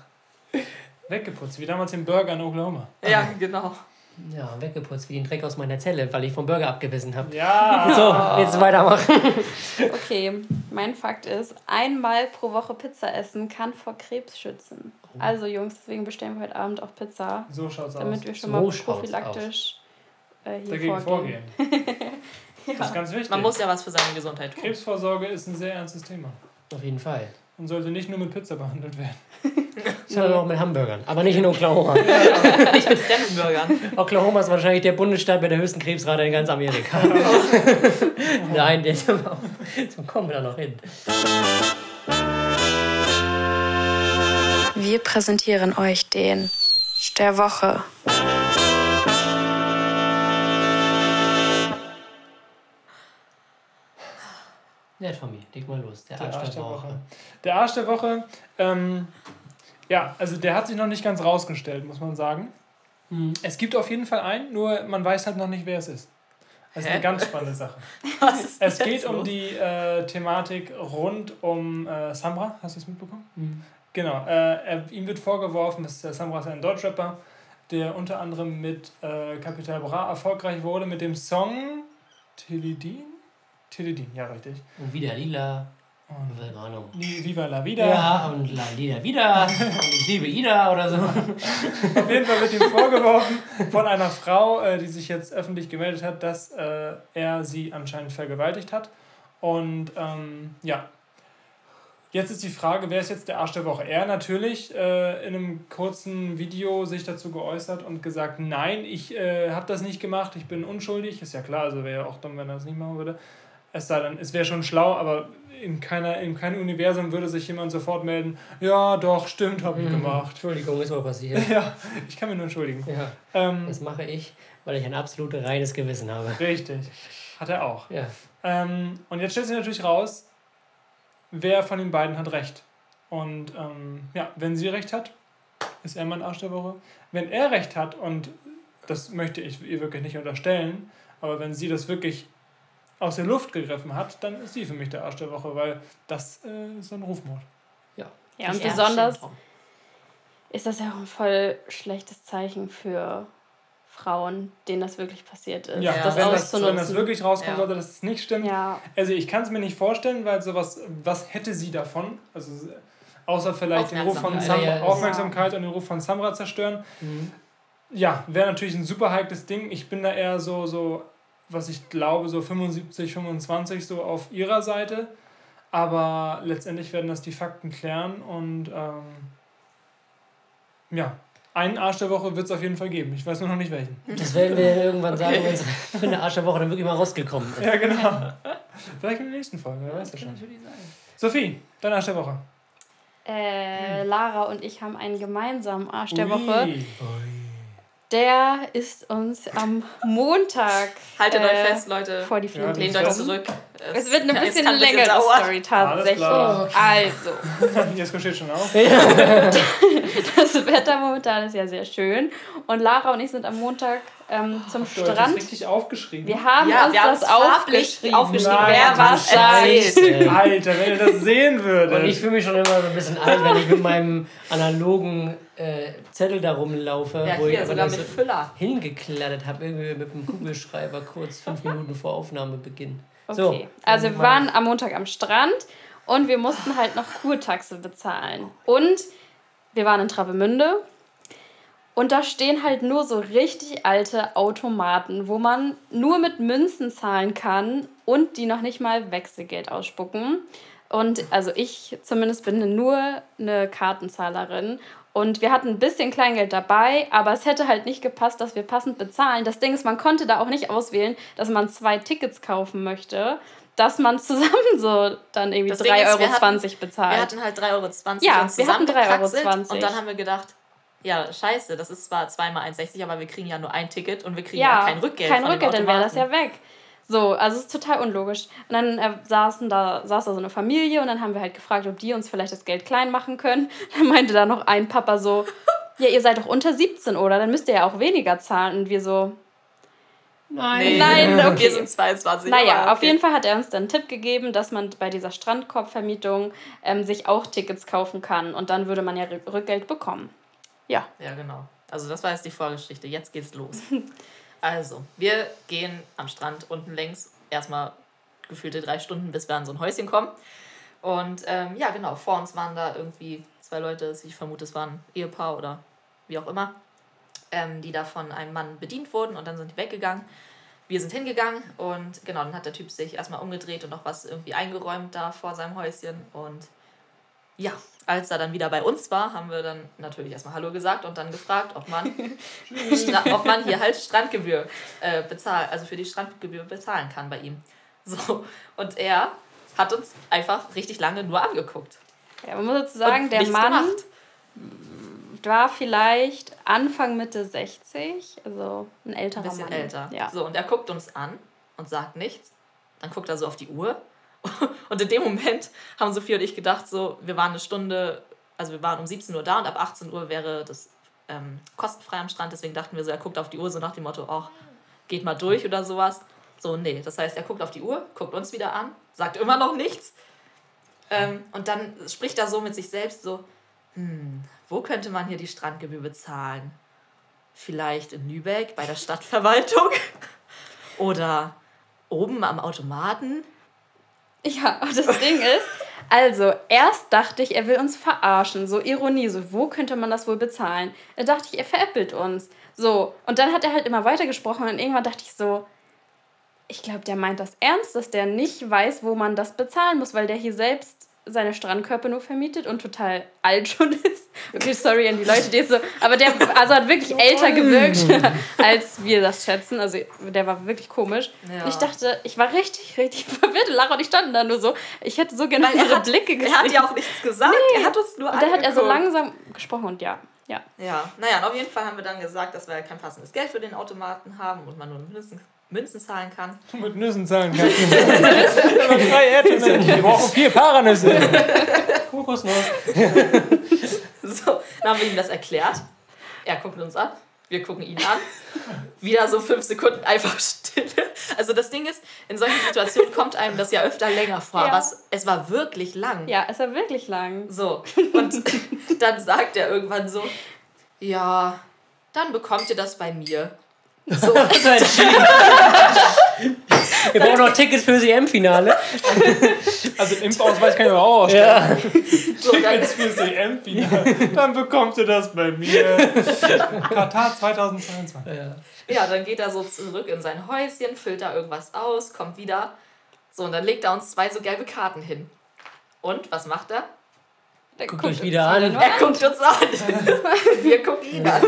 Speaker 1: Weggeputzt, wie damals im Burger in Oklahoma.
Speaker 3: Ja, genau.
Speaker 2: Ja, weggeputzt wie den Dreck aus meiner Zelle, weil ich vom Burger abgebissen habe.
Speaker 1: Ja.
Speaker 2: So, jetzt weitermachen.
Speaker 4: Okay, mein Fakt ist, einmal pro Woche Pizza essen kann vor Krebs schützen. Also Jungs, deswegen bestellen wir heute Abend auch Pizza,
Speaker 1: So schaut's
Speaker 4: damit
Speaker 1: aus.
Speaker 4: wir schon
Speaker 2: So
Speaker 4: mal prophylaktisch äh, hier
Speaker 1: Dagegen
Speaker 4: vorgehen.
Speaker 1: vorgehen. Das ist ganz wichtig.
Speaker 3: Man muss ja was für seine Gesundheit tun.
Speaker 1: Krebsvorsorge ist ein sehr ernstes Thema
Speaker 2: Auf jeden Fall.
Speaker 1: Und sollte nicht nur mit Pizza behandelt werden.
Speaker 2: Sondern auch mit Hamburgern. Aber nicht in Oklahoma.
Speaker 3: Nicht mit fremden.
Speaker 2: Oklahoma ist wahrscheinlich der Bundesstaat mit der höchsten Krebsrate in ganz Amerika. Nein, der ist aber auch. So kommen wir da noch hin.
Speaker 4: Wir präsentieren euch den der Woche.
Speaker 2: Nett von mir. Leg mal los. Der,
Speaker 1: Der
Speaker 2: Arsch
Speaker 1: Arsch
Speaker 2: der Woche.
Speaker 1: Der Arsch der Woche, ähm, ja, also der hat sich noch nicht ganz rausgestellt, muss man sagen.
Speaker 2: Mhm.
Speaker 1: Es gibt auf jeden Fall einen, nur man weiß halt noch nicht, wer es ist. Das ist eine
Speaker 3: Hä?
Speaker 1: ganz spannende Sache.
Speaker 3: Was
Speaker 1: Es geht um
Speaker 3: los?
Speaker 1: die äh, Thematik rund um äh, Samra. Hast du es mitbekommen?
Speaker 2: Mhm.
Speaker 1: Genau. Äh, er, ihm wird vorgeworfen, dass äh, Samra ist ein Deutschrapper, der unter anderem mit äh, Capital Bra erfolgreich wurde mit dem Song Teledin? Teledin, ja, richtig.
Speaker 2: Und wieder lila.
Speaker 1: Und
Speaker 2: Keine Ahnung.
Speaker 1: Viva la Vida.
Speaker 2: Ja, und la lila wieder. Und ich liebe Ida oder so.
Speaker 1: Auf jeden Fall wird ihm vorgeworfen von einer Frau, äh, die sich jetzt öffentlich gemeldet hat, dass äh, er sie anscheinend vergewaltigt hat. Und ähm, ja, jetzt ist die Frage, wer ist jetzt der Arsch der Woche? Er natürlich äh, in einem kurzen Video sich dazu geäußert und gesagt, nein, ich äh, habe das nicht gemacht, ich bin unschuldig. Ist ja klar, also wäre ja auch dumm, wenn er das nicht machen würde. Es sei denn, es wäre schon schlau, aber in, keiner, in keinem Universum würde sich jemand sofort melden, ja, doch, stimmt, habe ich gemacht.
Speaker 2: Entschuldigung, ist wohl passiert.
Speaker 1: Ja, ich kann mich nur entschuldigen.
Speaker 2: Ja,
Speaker 1: Ähm,
Speaker 2: das mache ich, weil ich ein absolut reines Gewissen habe.
Speaker 1: richtig. Hat er auch.
Speaker 2: Ja.
Speaker 1: Ähm, und jetzt stellt sich natürlich raus, wer von den beiden hat recht. Und ähm, ja, wenn sie recht hat, ist er mein Arsch der Woche. Wenn er recht hat, und das möchte ich ihr wirklich nicht unterstellen, aber wenn sie das wirklich aus der Luft gegriffen hat, dann ist sie für mich der Arsch der Woche, weil das äh, ist so ein Rufmord.
Speaker 4: Ja,
Speaker 3: Ich
Speaker 4: und besonders ist das ja auch ein voll schlechtes Zeichen für Frauen, denen das wirklich passiert ist.
Speaker 1: Ja,
Speaker 4: das
Speaker 1: wenn, das, wenn das wirklich rauskommen
Speaker 3: Ja.
Speaker 1: sollte, dass es nicht stimmt,
Speaker 4: ja,
Speaker 1: Also ich kann es mir nicht vorstellen, weil sowas, was hätte sie davon? Also außer vielleicht den Ruf von Sam
Speaker 3: Aufmerksamkeit.
Speaker 2: Ja, ja, ja.
Speaker 1: Aufmerksamkeit und den Ruf von Samra zerstören.
Speaker 2: Mhm.
Speaker 1: Ja, wäre natürlich ein super heikles Ding. Ich bin da eher so, so, was ich glaube, so 75, 25 so auf ihrer Seite. Aber letztendlich werden das die Fakten klären und ähm, ja, einen Arsch der Woche wird es auf jeden Fall geben. Ich weiß nur noch nicht welchen.
Speaker 2: Das werden wir irgendwann sagen, wenn unsere wenn der Arsch der Woche dann wirklich mal rausgekommen ist.
Speaker 1: Ja, genau. Vielleicht in der nächsten Folge, wer weiß das schon. Sophie, dein Arsch der Woche.
Speaker 4: äh, Lara und ich haben einen gemeinsamen Arsch der
Speaker 1: Ui.
Speaker 4: Woche. Der ist uns am Montag
Speaker 3: Haltet
Speaker 4: äh,
Speaker 3: euch fest, Leute.
Speaker 4: vor die
Speaker 1: Ja,
Speaker 4: Flinte
Speaker 3: Lehnt
Speaker 1: das
Speaker 3: euch zurück.
Speaker 4: Es wird eine
Speaker 3: Ja, es
Speaker 4: bisschen
Speaker 3: ein bisschen
Speaker 4: längere
Speaker 3: dauern.
Speaker 4: Story tatsächlich. Also,
Speaker 1: Jesko steht schon auf.
Speaker 4: das Wetter momentan ist ja sehr schön. Und Lara und ich sind am Montag ähm, zum
Speaker 1: Du hast das
Speaker 4: Strand.
Speaker 1: richtig aufgeschrieben.
Speaker 4: Wir haben
Speaker 3: Ja,
Speaker 4: uns
Speaker 3: wir haben
Speaker 4: das aufgeschrieben.
Speaker 3: aufgeschrieben,
Speaker 1: Nein,
Speaker 3: wer was
Speaker 2: Scheiße.
Speaker 3: erzählt.
Speaker 1: Alter, wenn ihr das sehen würdet.
Speaker 2: Und ich fühle mich schon immer so ein bisschen alt, wenn ich mit meinem analogen äh, Zettel da rumlaufe,
Speaker 3: Ja,
Speaker 2: wo ich
Speaker 3: hier,
Speaker 2: einfach
Speaker 3: sogar mit
Speaker 2: so
Speaker 3: Füller.
Speaker 2: hingekladdert habe, irgendwie mit dem Kugelschreiber kurz fünf Minuten vor Aufnahmebeginn.
Speaker 4: Okay,
Speaker 2: So,
Speaker 4: also wir waren am Montag am Strand und wir mussten halt noch Kurtaxe bezahlen. Und wir waren in Travemünde und da stehen halt nur so richtig alte Automaten, wo man nur mit Münzen zahlen kann und die noch nicht mal Wechselgeld ausspucken. Und also ich zumindest bin nur eine Kartenzahlerin. Und wir hatten ein bisschen Kleingeld dabei, aber es hätte halt nicht gepasst, dass wir passend bezahlen. Das Ding ist, man konnte da auch nicht auswählen, dass man zwei Tickets kaufen möchte, dass man zusammen so dann irgendwie
Speaker 3: Das Ding
Speaker 4: 3,20
Speaker 3: ist,
Speaker 4: Euro
Speaker 3: wir hatten-
Speaker 4: bezahlt.
Speaker 3: Wir hatten halt 3,20 Euro
Speaker 4: Ja, wir hatten 3,20
Speaker 3: zusammengekraxelt
Speaker 4: Euro.
Speaker 3: Und dann haben wir gedacht, ja, scheiße, das ist zwar zweimal 1,60, aber wir kriegen ja nur ein Ticket und wir kriegen ja,
Speaker 4: Ja,
Speaker 3: kein Rückgeld.
Speaker 4: Kein Rückgeld, dann wäre das ja weg. So, also es ist total unlogisch. Und dann äh, saßen da, saß da so eine Familie und dann haben wir halt gefragt, ob die uns vielleicht das Geld klein machen können. Dann meinte da noch ein Papa so, ja, ihr seid doch unter 17, oder? Dann müsst ihr ja auch weniger zahlen. Und wir so,
Speaker 2: Nein.
Speaker 3: Nee,
Speaker 4: Nein, okay.
Speaker 3: Wir sind 22.
Speaker 4: Naja,
Speaker 3: aber
Speaker 4: auf
Speaker 3: okay.
Speaker 4: jeden Fall hat er uns dann einen Tipp gegeben, dass man bei dieser Strandkorbvermietung ähm, sich auch Tickets kaufen kann und dann würde man ja Rück- Rückgeld bekommen. Ja.
Speaker 3: Ja, genau. Also das war jetzt die Vorgeschichte. Jetzt geht's los. Also, wir gehen am Strand unten längs. Erstmal gefühlte drei Stunden, bis wir an so ein Häuschen kommen. Und ähm, ja, genau, vor uns waren da irgendwie zwei Leute, ich vermute, es waren Ehepaar oder wie auch immer, ähm, die da von einem Mann bedient wurden und dann sind die weggegangen. Wir sind hingegangen und genau, dann hat der Typ sich erstmal umgedreht und noch was irgendwie eingeräumt da vor seinem Häuschen. Und ja, als er dann wieder bei uns war, haben wir dann natürlich erstmal Hallo gesagt und dann gefragt, ob man, ob man hier halt Strandgebühr äh, bezahlt, also für die Strandgebühr bezahlen kann bei ihm. So, und er hat uns einfach richtig lange nur angeguckt.
Speaker 4: ja man muss dazu sagen, der Mann
Speaker 3: gemacht.
Speaker 4: war vielleicht Anfang Mitte 60, also ein
Speaker 3: Ein
Speaker 4: älterer
Speaker 3: bisschen
Speaker 4: Mann.
Speaker 3: älter.
Speaker 4: Ja.
Speaker 3: So, und er guckt uns an und sagt nichts. Dann guckt er so auf die Uhr. Und in dem Moment haben Sophie und ich gedacht, so, wir waren eine Stunde, also wir waren um 17 Uhr da und ab 18 Uhr wäre das ähm, kostenfrei am Strand. Deswegen dachten wir so, er guckt auf die Uhr so nach dem Motto, ach, geht mal durch oder sowas. So, nee. Das heißt, er guckt auf die Uhr, guckt uns wieder an, sagt immer noch nichts. Ähm, und dann spricht er so mit sich selbst so, hm, wo könnte man hier die Strandgebühr bezahlen? Vielleicht in Lübeck bei der Stadtverwaltung? Oder oben am Automaten?
Speaker 4: Ja, das Ding ist, also erst dachte ich, er will uns verarschen, so Ironie, so wo könnte man das wohl bezahlen? Da dachte ich, er veräppelt uns. So, und dann hat er halt immer weitergesprochen und irgendwann dachte ich so, ich glaube, der meint das ernst, dass der nicht weiß, wo man das bezahlen muss, weil der hier selbst seine Strandkörper nur vermietet und total alt schon ist. Okay, sorry an die Leute, die jetzt so, aber der also hat wirklich älter gewirkt, als wir das schätzen. Also der war wirklich komisch.
Speaker 3: Ja.
Speaker 4: Ich dachte, ich war richtig, richtig verwirrt und Lara und ich standen da nur so. Ich hätte so gerne
Speaker 3: er
Speaker 4: unsere
Speaker 3: hat-
Speaker 4: Blicke gesehen.
Speaker 3: Er hat ja auch nichts gesagt. Er hat uns nur
Speaker 4: und dann hat er so langsam gesprochen und ja, ja.
Speaker 3: Ja, naja, und auf jeden Fall haben wir dann gesagt, dass wir kein passendes Geld für den Automaten haben und man nur Münzen, Münzen zahlen kann.
Speaker 1: Mit Nüssen zahlen kann. Immer drei Erdnüsse. Wir brauchen vier Paranüsse.
Speaker 2: Kokosnuss.
Speaker 3: So, dann haben wir ihm das erklärt. Er guckt uns an. Wir gucken ihn an. Wieder so fünf Sekunden einfach Stille. Also das Ding ist, in solchen Situationen kommt einem das ja öfter länger vor.
Speaker 4: Ja.
Speaker 3: Aber es, es war wirklich lang.
Speaker 4: Ja, es war wirklich lang.
Speaker 3: So, und dann sagt er irgendwann so, ja, dann bekommt ihr das bei mir. So,
Speaker 2: Das ist ein Cheat. Wir brauchen noch Tickets für das EM-Finale.
Speaker 1: Also Impfausweis kann ich aber auch ausstellen.
Speaker 2: Ja.
Speaker 3: so dann,
Speaker 1: Tickets fürs EM-Finale. Dann bekommt ihr das bei mir. Katar 2022.
Speaker 2: ja.
Speaker 3: ja, dann geht er so zurück in sein Häuschen, füllt da irgendwas aus, kommt wieder. So, und dann legt er uns zwei so gelbe Karten hin. Und was macht er?
Speaker 4: Der
Speaker 2: Guckt
Speaker 4: guckt
Speaker 2: euch
Speaker 4: uns
Speaker 2: wieder an.
Speaker 4: nur
Speaker 3: Er guckt uns an. Wir gucken ihn an.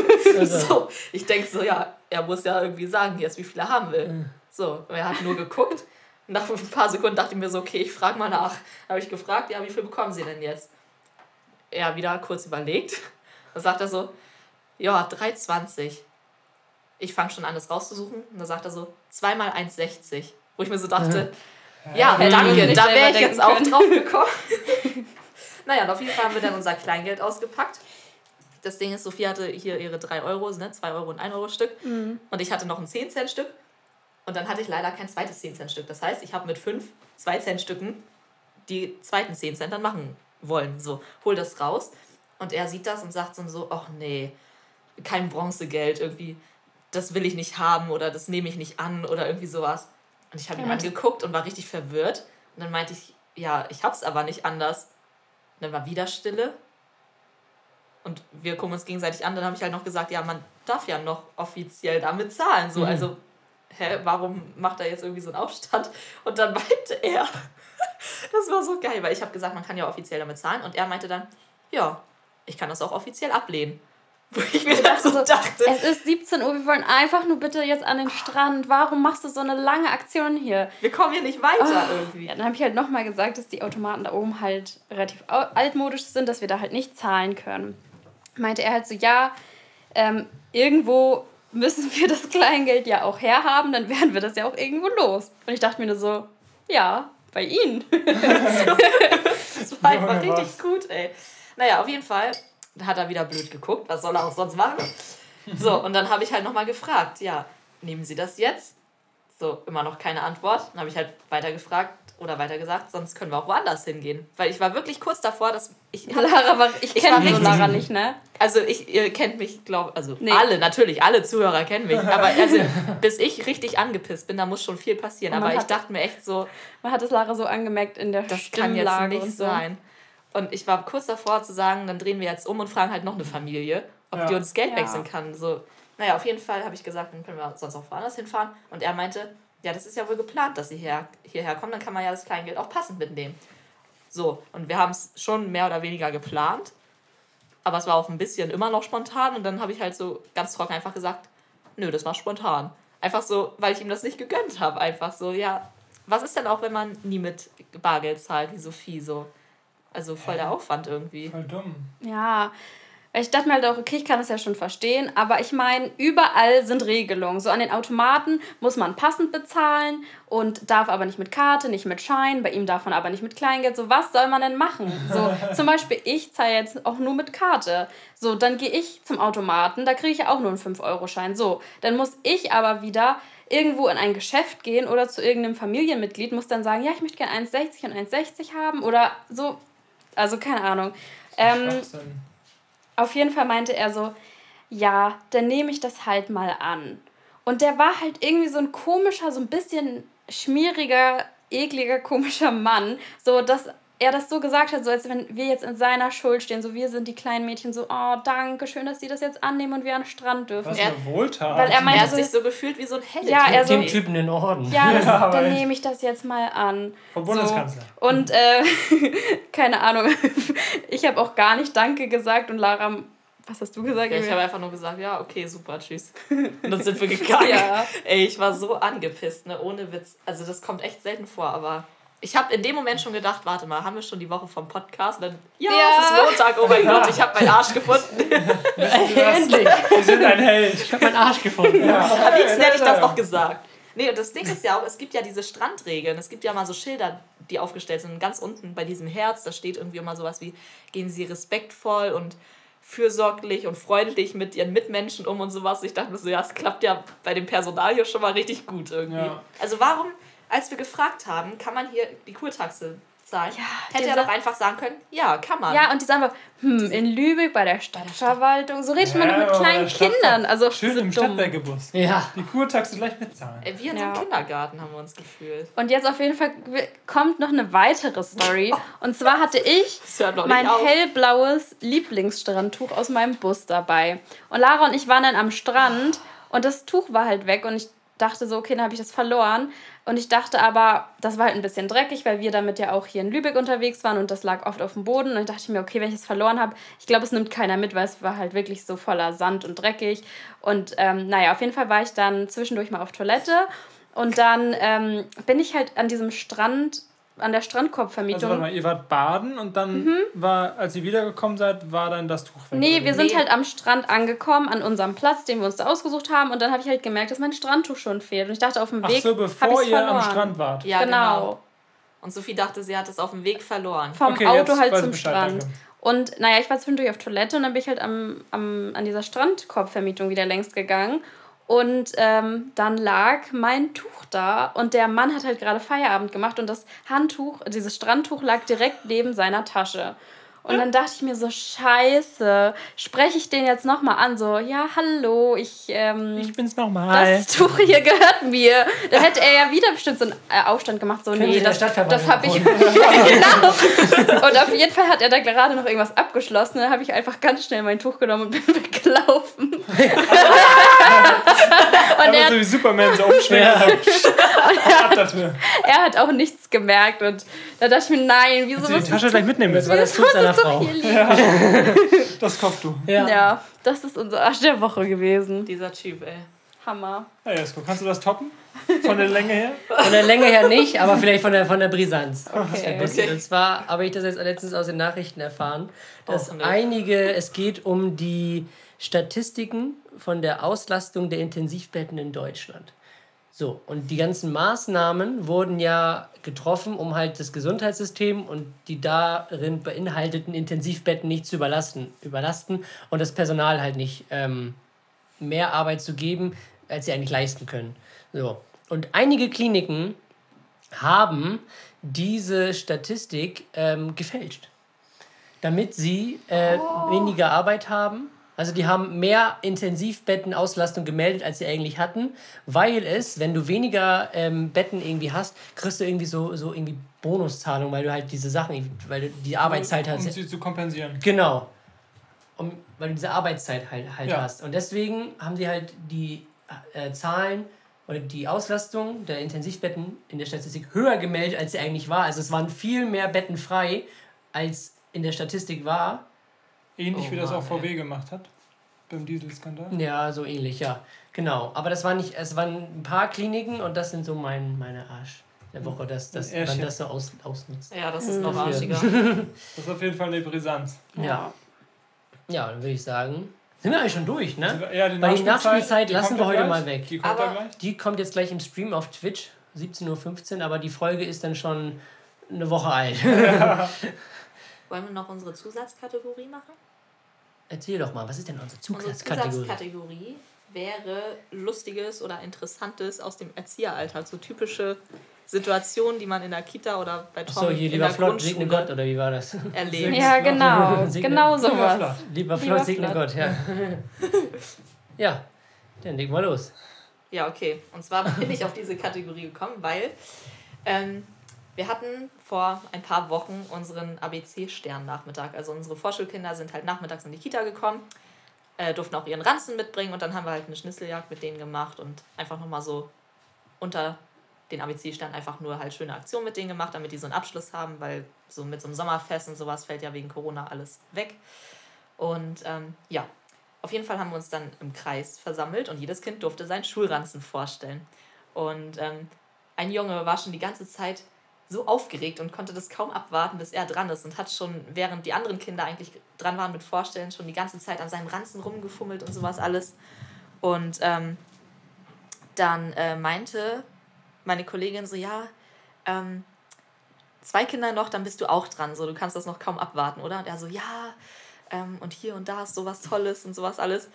Speaker 3: So, ich denke so, ja, er muss ja irgendwie sagen jetzt, wie viel er haben will. So, und er hat nur geguckt. Nach ein paar Sekunden dachte ich mir so, okay, ich frage mal nach. Habe ich gefragt, ja, wie viel bekommen Sie denn jetzt? Er wieder kurz überlegt. Dann sagt er so, ja, 3,20. Ich fange schon an, das rauszusuchen. Und dann sagt er so, 2 mal 1,60. Wo ich mir so dachte, ja,
Speaker 4: Hätte
Speaker 3: danke, da wäre ich jetzt
Speaker 4: denken
Speaker 3: auch
Speaker 4: können.
Speaker 3: drauf gekommen. naja, und auf jeden Fall haben wir dann unser Kleingeld ausgepackt. Das Ding ist, Sophie hatte hier ihre 3 Euro, ne? 2 Euro und 1 Euro Stück. Und ich hatte noch ein 10 Cent Stück. Und dann hatte ich leider kein zweites 10 Cent Stück. Das heißt, ich habe mit fünf 2 Cent Stücken die zweiten 10 Cent dann machen wollen. So, hol das raus. Und er sieht das und sagt so, so ach nee, kein Bronzegeld irgendwie. Das will ich nicht haben oder das nehme ich nicht an oder irgendwie sowas. Und ich habe ihn
Speaker 4: meinte-
Speaker 3: angeguckt und war richtig verwirrt. Und dann meinte ich, ja, ich hab's aber nicht anders. Und dann war wieder Stille. Und wir gucken uns gegenseitig an. Dann habe ich halt noch gesagt, ja, man darf ja noch offiziell damit zahlen. So, also, hä, warum macht er jetzt irgendwie so einen Aufstand? Und dann meinte er, das war so geil, weil ich habe gesagt, man kann ja offiziell damit zahlen. Und er meinte dann, ja, ich kann das auch offiziell ablehnen. Wo ich mir dann so dachte,
Speaker 4: Es ist 17 Uhr, wir wollen einfach nur bitte jetzt an den Strand. Warum machst du so eine lange Aktion hier?
Speaker 3: wir kommen hier nicht weiter irgendwie.
Speaker 4: Ja, dann habe ich halt nochmal gesagt, dass die Automaten da oben halt relativ altmodisch sind, dass wir da halt nicht zahlen können. Meinte er halt so, ja, ähm, irgendwo müssen wir das Kleingeld ja auch herhaben, dann werden wir das ja auch irgendwo los. Und ich dachte mir nur so, ja, bei Ihnen.
Speaker 3: Das war einfach richtig gut, ey. Naja, auf jeden Fall hat er wieder blöd geguckt. Was soll er auch sonst machen? So, und dann habe ich halt nochmal gefragt, ja, nehmen Sie das jetzt? So, immer noch keine Antwort. Dann habe ich halt weiter gefragt oder weiter gesagt, sonst können wir auch woanders hingehen. Weil ich war wirklich kurz davor, dass ich.
Speaker 4: Lara war, ich
Speaker 3: Ich
Speaker 4: kenne
Speaker 3: richtig-
Speaker 4: Lara nicht, ne?
Speaker 3: Also ich, ihr kennt mich, glaube also
Speaker 4: Nee.
Speaker 3: alle, natürlich, alle Zuhörer kennen mich. Aber also, bis ich richtig angepisst bin, da muss schon viel passieren. Aber ich
Speaker 4: hat-
Speaker 3: dachte mir echt so,
Speaker 4: Man hat es Lara so angemerkt in der
Speaker 3: das kann jetzt nicht
Speaker 4: und so.
Speaker 3: sein. Und ich war kurz davor zu sagen, dann drehen wir jetzt um und fragen halt noch eine Familie, ob
Speaker 1: Ja.
Speaker 3: die uns Geld
Speaker 4: Ja.
Speaker 3: wechseln kann. So, naja, auf jeden Fall habe ich gesagt, dann können wir sonst auch woanders hinfahren. Und er meinte, ja, das ist ja wohl geplant, dass sie her, hierher kommen, dann kann man ja das Kleingeld auch passend mitnehmen. So, und wir haben es schon mehr oder weniger geplant, aber es war auch ein bisschen immer noch spontan. Und dann habe ich halt so ganz trocken einfach gesagt, nö, das war spontan. Einfach so, weil ich ihm das nicht gegönnt habe. Einfach so, ja, was ist denn auch, wenn man nie mit Bargeld zahlt, wie Sophie so? Also voll der Aufwand irgendwie.
Speaker 1: Voll dumm.
Speaker 4: Ja, ich dachte mir halt auch, okay, ich kann das ja schon verstehen, aber ich meine, überall sind Regelungen. So an den Automaten muss man passend bezahlen und darf aber nicht mit Karte, nicht mit Schein. Bei ihm darf man aber nicht mit Kleingeld. So, was soll man denn machen? So, zum Beispiel, ich zahle jetzt auch nur mit Karte. So, dann gehe ich zum Automaten, da kriege ich ja auch nur einen 5-Euro-Schein. So, dann muss ich aber wieder irgendwo in ein Geschäft gehen oder zu irgendeinem Familienmitglied, muss dann sagen, ja, ich möchte gerne 1,60 und 1,60 haben oder so. Also, keine Ahnung. Ähm. Auf jeden Fall meinte er so, ja, dann nehme ich das halt mal an. Und der war halt irgendwie so ein komischer, so ein bisschen schmieriger, ekliger, komischer Mann. So, dass er das so gesagt hat, so als wenn wir jetzt in seiner Schuld stehen. So, wir sind die kleinen Mädchen, so, oh, danke, schön, dass sie das jetzt annehmen und wir an den Strand dürfen.
Speaker 1: Was
Speaker 3: Er-
Speaker 1: eine Wohltat.
Speaker 4: weil er meinte
Speaker 3: Er hat
Speaker 4: so-
Speaker 3: sich so gefühlt wie so ein Held.
Speaker 4: Ja, er so-
Speaker 2: Dem Typen den Orden.
Speaker 4: Ja, das,
Speaker 1: Ja,
Speaker 4: dann nehme ich das jetzt mal an.
Speaker 1: Vom Bundeskanzler.
Speaker 4: So. Und äh, keine Ahnung, ich habe auch gar nicht Danke gesagt und Lara, was hast du gesagt?
Speaker 3: Ja, ich habe einfach nur gesagt, ja, okay, super, tschüss. Und dann sind wir gegangen.
Speaker 4: Ja.
Speaker 3: Ey, ich war so angepisst, ne, ohne Witz. Also das kommt echt selten vor, aber ich habe in dem Moment schon gedacht, warte mal, haben wir schon die Woche vom Podcast? Und dann, ja,
Speaker 4: Ja.
Speaker 3: es ist Montag, oh mein Gott, ich habe meinen Arsch gefunden.
Speaker 2: Endlich!
Speaker 1: Wir sind ein Held.
Speaker 2: Ich habe meinen Arsch gefunden.
Speaker 3: Am liebsten hätte ich das auch gesagt. Nee, und das Ding ist ja auch, es gibt ja diese Strandregeln. Es gibt ja mal so Schilder, die aufgestellt sind. Und ganz unten bei diesem Herz, da steht irgendwie immer sowas wie, gehen Sie respektvoll und fürsorglich und freundlich mit Ihren Mitmenschen um und sowas. Ich dachte mir so, ja, es klappt ja bei dem Personal hier schon mal richtig gut irgendwie.
Speaker 1: Ja.
Speaker 3: Also warum, als wir gefragt haben, kann man hier die Kurtaxe zahlen, hätte er doch einfach sagen können, ja, kann man.
Speaker 4: Ja, und die sagen einfach, hm, in Lübeck bei der Stadtverwaltung. So redet man doch mit
Speaker 1: Ja,
Speaker 4: kleinen Kindern. Also
Speaker 1: Schön
Speaker 4: so
Speaker 1: im. Stadtwerkebus.
Speaker 2: Ja.
Speaker 1: Die Kurtaxe gleich mitzahlen.
Speaker 3: Ey, Wie in so
Speaker 4: Ja.
Speaker 3: einem Kindergarten haben wir uns gefühlt.
Speaker 4: Und jetzt auf jeden Fall kommt noch eine weitere Story. Und zwar hatte ich mein
Speaker 3: auf.
Speaker 4: hellblaues Lieblingsstrandtuch aus meinem Bus dabei. Und Lara und ich waren dann am Strand und das Tuch war halt weg und ich dachte so, okay, dann habe ich das verloren. Und ich dachte aber, das war halt ein bisschen dreckig, weil wir damit ja auch hier in Lübeck unterwegs waren und das lag oft auf dem Boden. Und dann dachte ich mir, okay, wenn ich es verloren habe, ich glaube, es nimmt keiner mit, weil es war halt wirklich so voller Sand und dreckig. Und ähm, naja, auf jeden Fall war ich dann zwischendurch mal auf Toilette. Und dann ähm, bin ich halt an diesem Strand, an der
Speaker 1: Also
Speaker 4: Strandkorbvermietung.
Speaker 1: warte mal, ihr wart baden und dann war, als ihr wiedergekommen seid, war dann das Tuch weg.
Speaker 4: Nee, wir sind
Speaker 3: Nee.
Speaker 4: halt am Strand angekommen, an unserem Platz, den wir uns da ausgesucht haben. Und dann habe ich halt gemerkt, dass mein Strandtuch schon fehlt. Und ich dachte, auf dem
Speaker 1: Ach
Speaker 4: Weg.
Speaker 1: so,
Speaker 4: hab
Speaker 1: bevor ihr am
Speaker 4: verloren.
Speaker 1: Strand wart.
Speaker 3: Ja,
Speaker 4: genau.
Speaker 3: genau. Und Sophie dachte, sie hat es auf dem Weg verloren.
Speaker 4: Vom
Speaker 1: Okay,
Speaker 4: Auto halt zum
Speaker 1: Bescheid,
Speaker 4: Strand.
Speaker 1: danke.
Speaker 4: Und naja, ich war zwischendurch auf Toilette und dann bin ich halt am, am, an dieser Strandkorbvermietung wieder längst gegangen. Und ähm, dann lag mein Tuch da und der Mann hat halt gerade Feierabend gemacht und das Handtuch, dieses Strandtuch lag direkt neben seiner Tasche. Und dann dachte ich mir so, scheiße, spreche ich den jetzt nochmal an, so, ja, hallo, ich, ähm,
Speaker 1: Ich bin's nochmal.
Speaker 4: das Tuch hier gehört mir. Da hätte er ja wieder bestimmt so einen äh, Aufstand gemacht, so,
Speaker 2: Können
Speaker 4: nee, das, das habe ich. genau. Und auf jeden Fall hat er da gerade noch irgendwas abgeschlossen. Dann habe ich einfach ganz schnell mein Tuch genommen und bin weggelaufen. und er,
Speaker 1: so wie Superman so ab dafür.
Speaker 4: er hat auch nichts gemerkt. Und da dachte ich mir, nein, wieso
Speaker 1: Sie die
Speaker 4: was
Speaker 1: Tasche gleich mitnehmen
Speaker 2: Das war
Speaker 1: müssen.
Speaker 2: das Tuch seiner Frau.
Speaker 4: liegen?
Speaker 1: Das Kopftuch.
Speaker 2: Ja.
Speaker 4: Ja, das ist unser Arsch der Woche gewesen.
Speaker 3: Dieser Typ, ey.
Speaker 4: Hammer.
Speaker 1: Ja, Jesko, kannst du das toppen? Von der Länge her?
Speaker 2: Von der Länge her nicht, aber vielleicht von der, von der Brisanz. Ein
Speaker 4: Okay.
Speaker 2: bisschen. Und zwar habe ich das jetzt letztens aus den Nachrichten erfahren, dass
Speaker 3: nee.
Speaker 2: einige, es geht um die Statistiken von der Auslastung der Intensivbetten in Deutschland. So, und die ganzen Maßnahmen wurden ja getroffen, um halt das Gesundheitssystem und die darin beinhalteten Intensivbetten nicht zu überlasten, überlasten und das Personal halt nicht ähm, mehr Arbeit zu geben, als sie eigentlich leisten können. So. Und einige Kliniken haben diese Statistik ähm, gefälscht, damit sie äh, weniger Arbeit haben. Also die haben mehr Intensivbettenauslastung gemeldet, als sie eigentlich hatten, weil es, wenn du weniger ähm, Betten irgendwie hast, kriegst du irgendwie so, so irgendwie Bonuszahlung, weil du halt diese Sachen, weil du die Arbeitszeit hast.
Speaker 1: Um sie zu kompensieren.
Speaker 2: Genau. Um, weil du diese Arbeitszeit halt, halt
Speaker 1: Ja.
Speaker 2: hast. Und deswegen haben die halt die äh, Zahlen oder die Auslastung der Intensivbetten in der Statistik höher gemeldet, als sie eigentlich war. Also es waren viel mehr Betten frei, als in der Statistik war.
Speaker 1: Ähnlich
Speaker 2: Oh
Speaker 1: wie das
Speaker 2: Mann,
Speaker 1: auch
Speaker 2: ey.
Speaker 1: VW gemacht hat. Beim Dieselskandal.
Speaker 2: Ja, so ähnlich, ja. Genau. Aber das waren nicht, es waren ein paar Kliniken und das sind so mein, meine Arsch der Woche, dass, dass man das so aus, ausnutzt.
Speaker 3: Ja, das ist noch arschiger.
Speaker 1: Das ist auf jeden Fall eine Brisanz.
Speaker 2: Ja. Ja, dann würde ich sagen, sind wir eigentlich schon durch, ne?
Speaker 1: Ja, die
Speaker 2: Bei die
Speaker 1: Nachspielzeit, die
Speaker 2: lassen wir
Speaker 1: ja
Speaker 2: heute
Speaker 1: gleich.
Speaker 2: mal weg.
Speaker 1: Die kommt
Speaker 3: Aber-
Speaker 1: ja gleich.
Speaker 2: Die kommt jetzt gleich im Stream auf Twitch, 17.15 Uhr, aber die Folge ist dann schon eine Woche alt.
Speaker 3: Wollen wir noch unsere Zusatzkategorie machen?
Speaker 2: Erzähl doch mal, was ist denn unsere
Speaker 3: Unsere
Speaker 2: Zugsatzkategorie?
Speaker 3: Zusatzkategorie wäre Lustiges oder Interessantes aus dem Erzieheralltag. So typische Situationen, die man in der Kita oder bei Tom
Speaker 2: So, hier
Speaker 3: in
Speaker 2: lieber
Speaker 3: der
Speaker 2: Flott, segne
Speaker 3: Grundschule
Speaker 2: Gott, oder wie war das?
Speaker 3: erlebt.
Speaker 4: Ja, genau.
Speaker 2: Segne-
Speaker 4: Genau
Speaker 1: Lieber
Speaker 4: sowas.
Speaker 1: Flott.
Speaker 2: Lieber
Speaker 4: Lieber
Speaker 2: Flott, segne
Speaker 4: Flott.
Speaker 2: Gott, ja. ja, dann legen wir los.
Speaker 3: Ja, okay. Und zwar bin ich auf diese Kategorie gekommen, weil ähm, wir hatten vor ein paar Wochen unseren ABC-Stern-Nachmittag. Also unsere Vorschulkinder sind halt nachmittags in die Kita gekommen, äh, durften auch ihren Ranzen mitbringen und dann haben wir halt eine Schnitzeljagd mit denen gemacht und einfach nochmal so unter den ABC-Stern einfach nur halt schöne Aktionen mit denen gemacht, damit die so einen Abschluss haben, weil so mit so einem Sommerfest und sowas fällt ja wegen Corona alles weg. Und ähm, ja, auf jeden Fall haben wir uns dann im Kreis versammelt und jedes Kind durfte seinen Schulranzen vorstellen. Und ähm, ein Junge war schon die ganze Zeit so aufgeregt und konnte das kaum abwarten, bis er dran ist und hat schon, während die anderen Kinder eigentlich dran waren mit Vorstellen, schon die ganze Zeit an seinem Ranzen rumgefummelt und sowas alles. Und ähm, dann äh, meinte meine Kollegin so, ja, ähm, zwei Kinder noch, dann bist du auch dran, so, du kannst das noch kaum abwarten, oder? Und er so, ja, ähm, und hier und da ist sowas Tolles und sowas alles.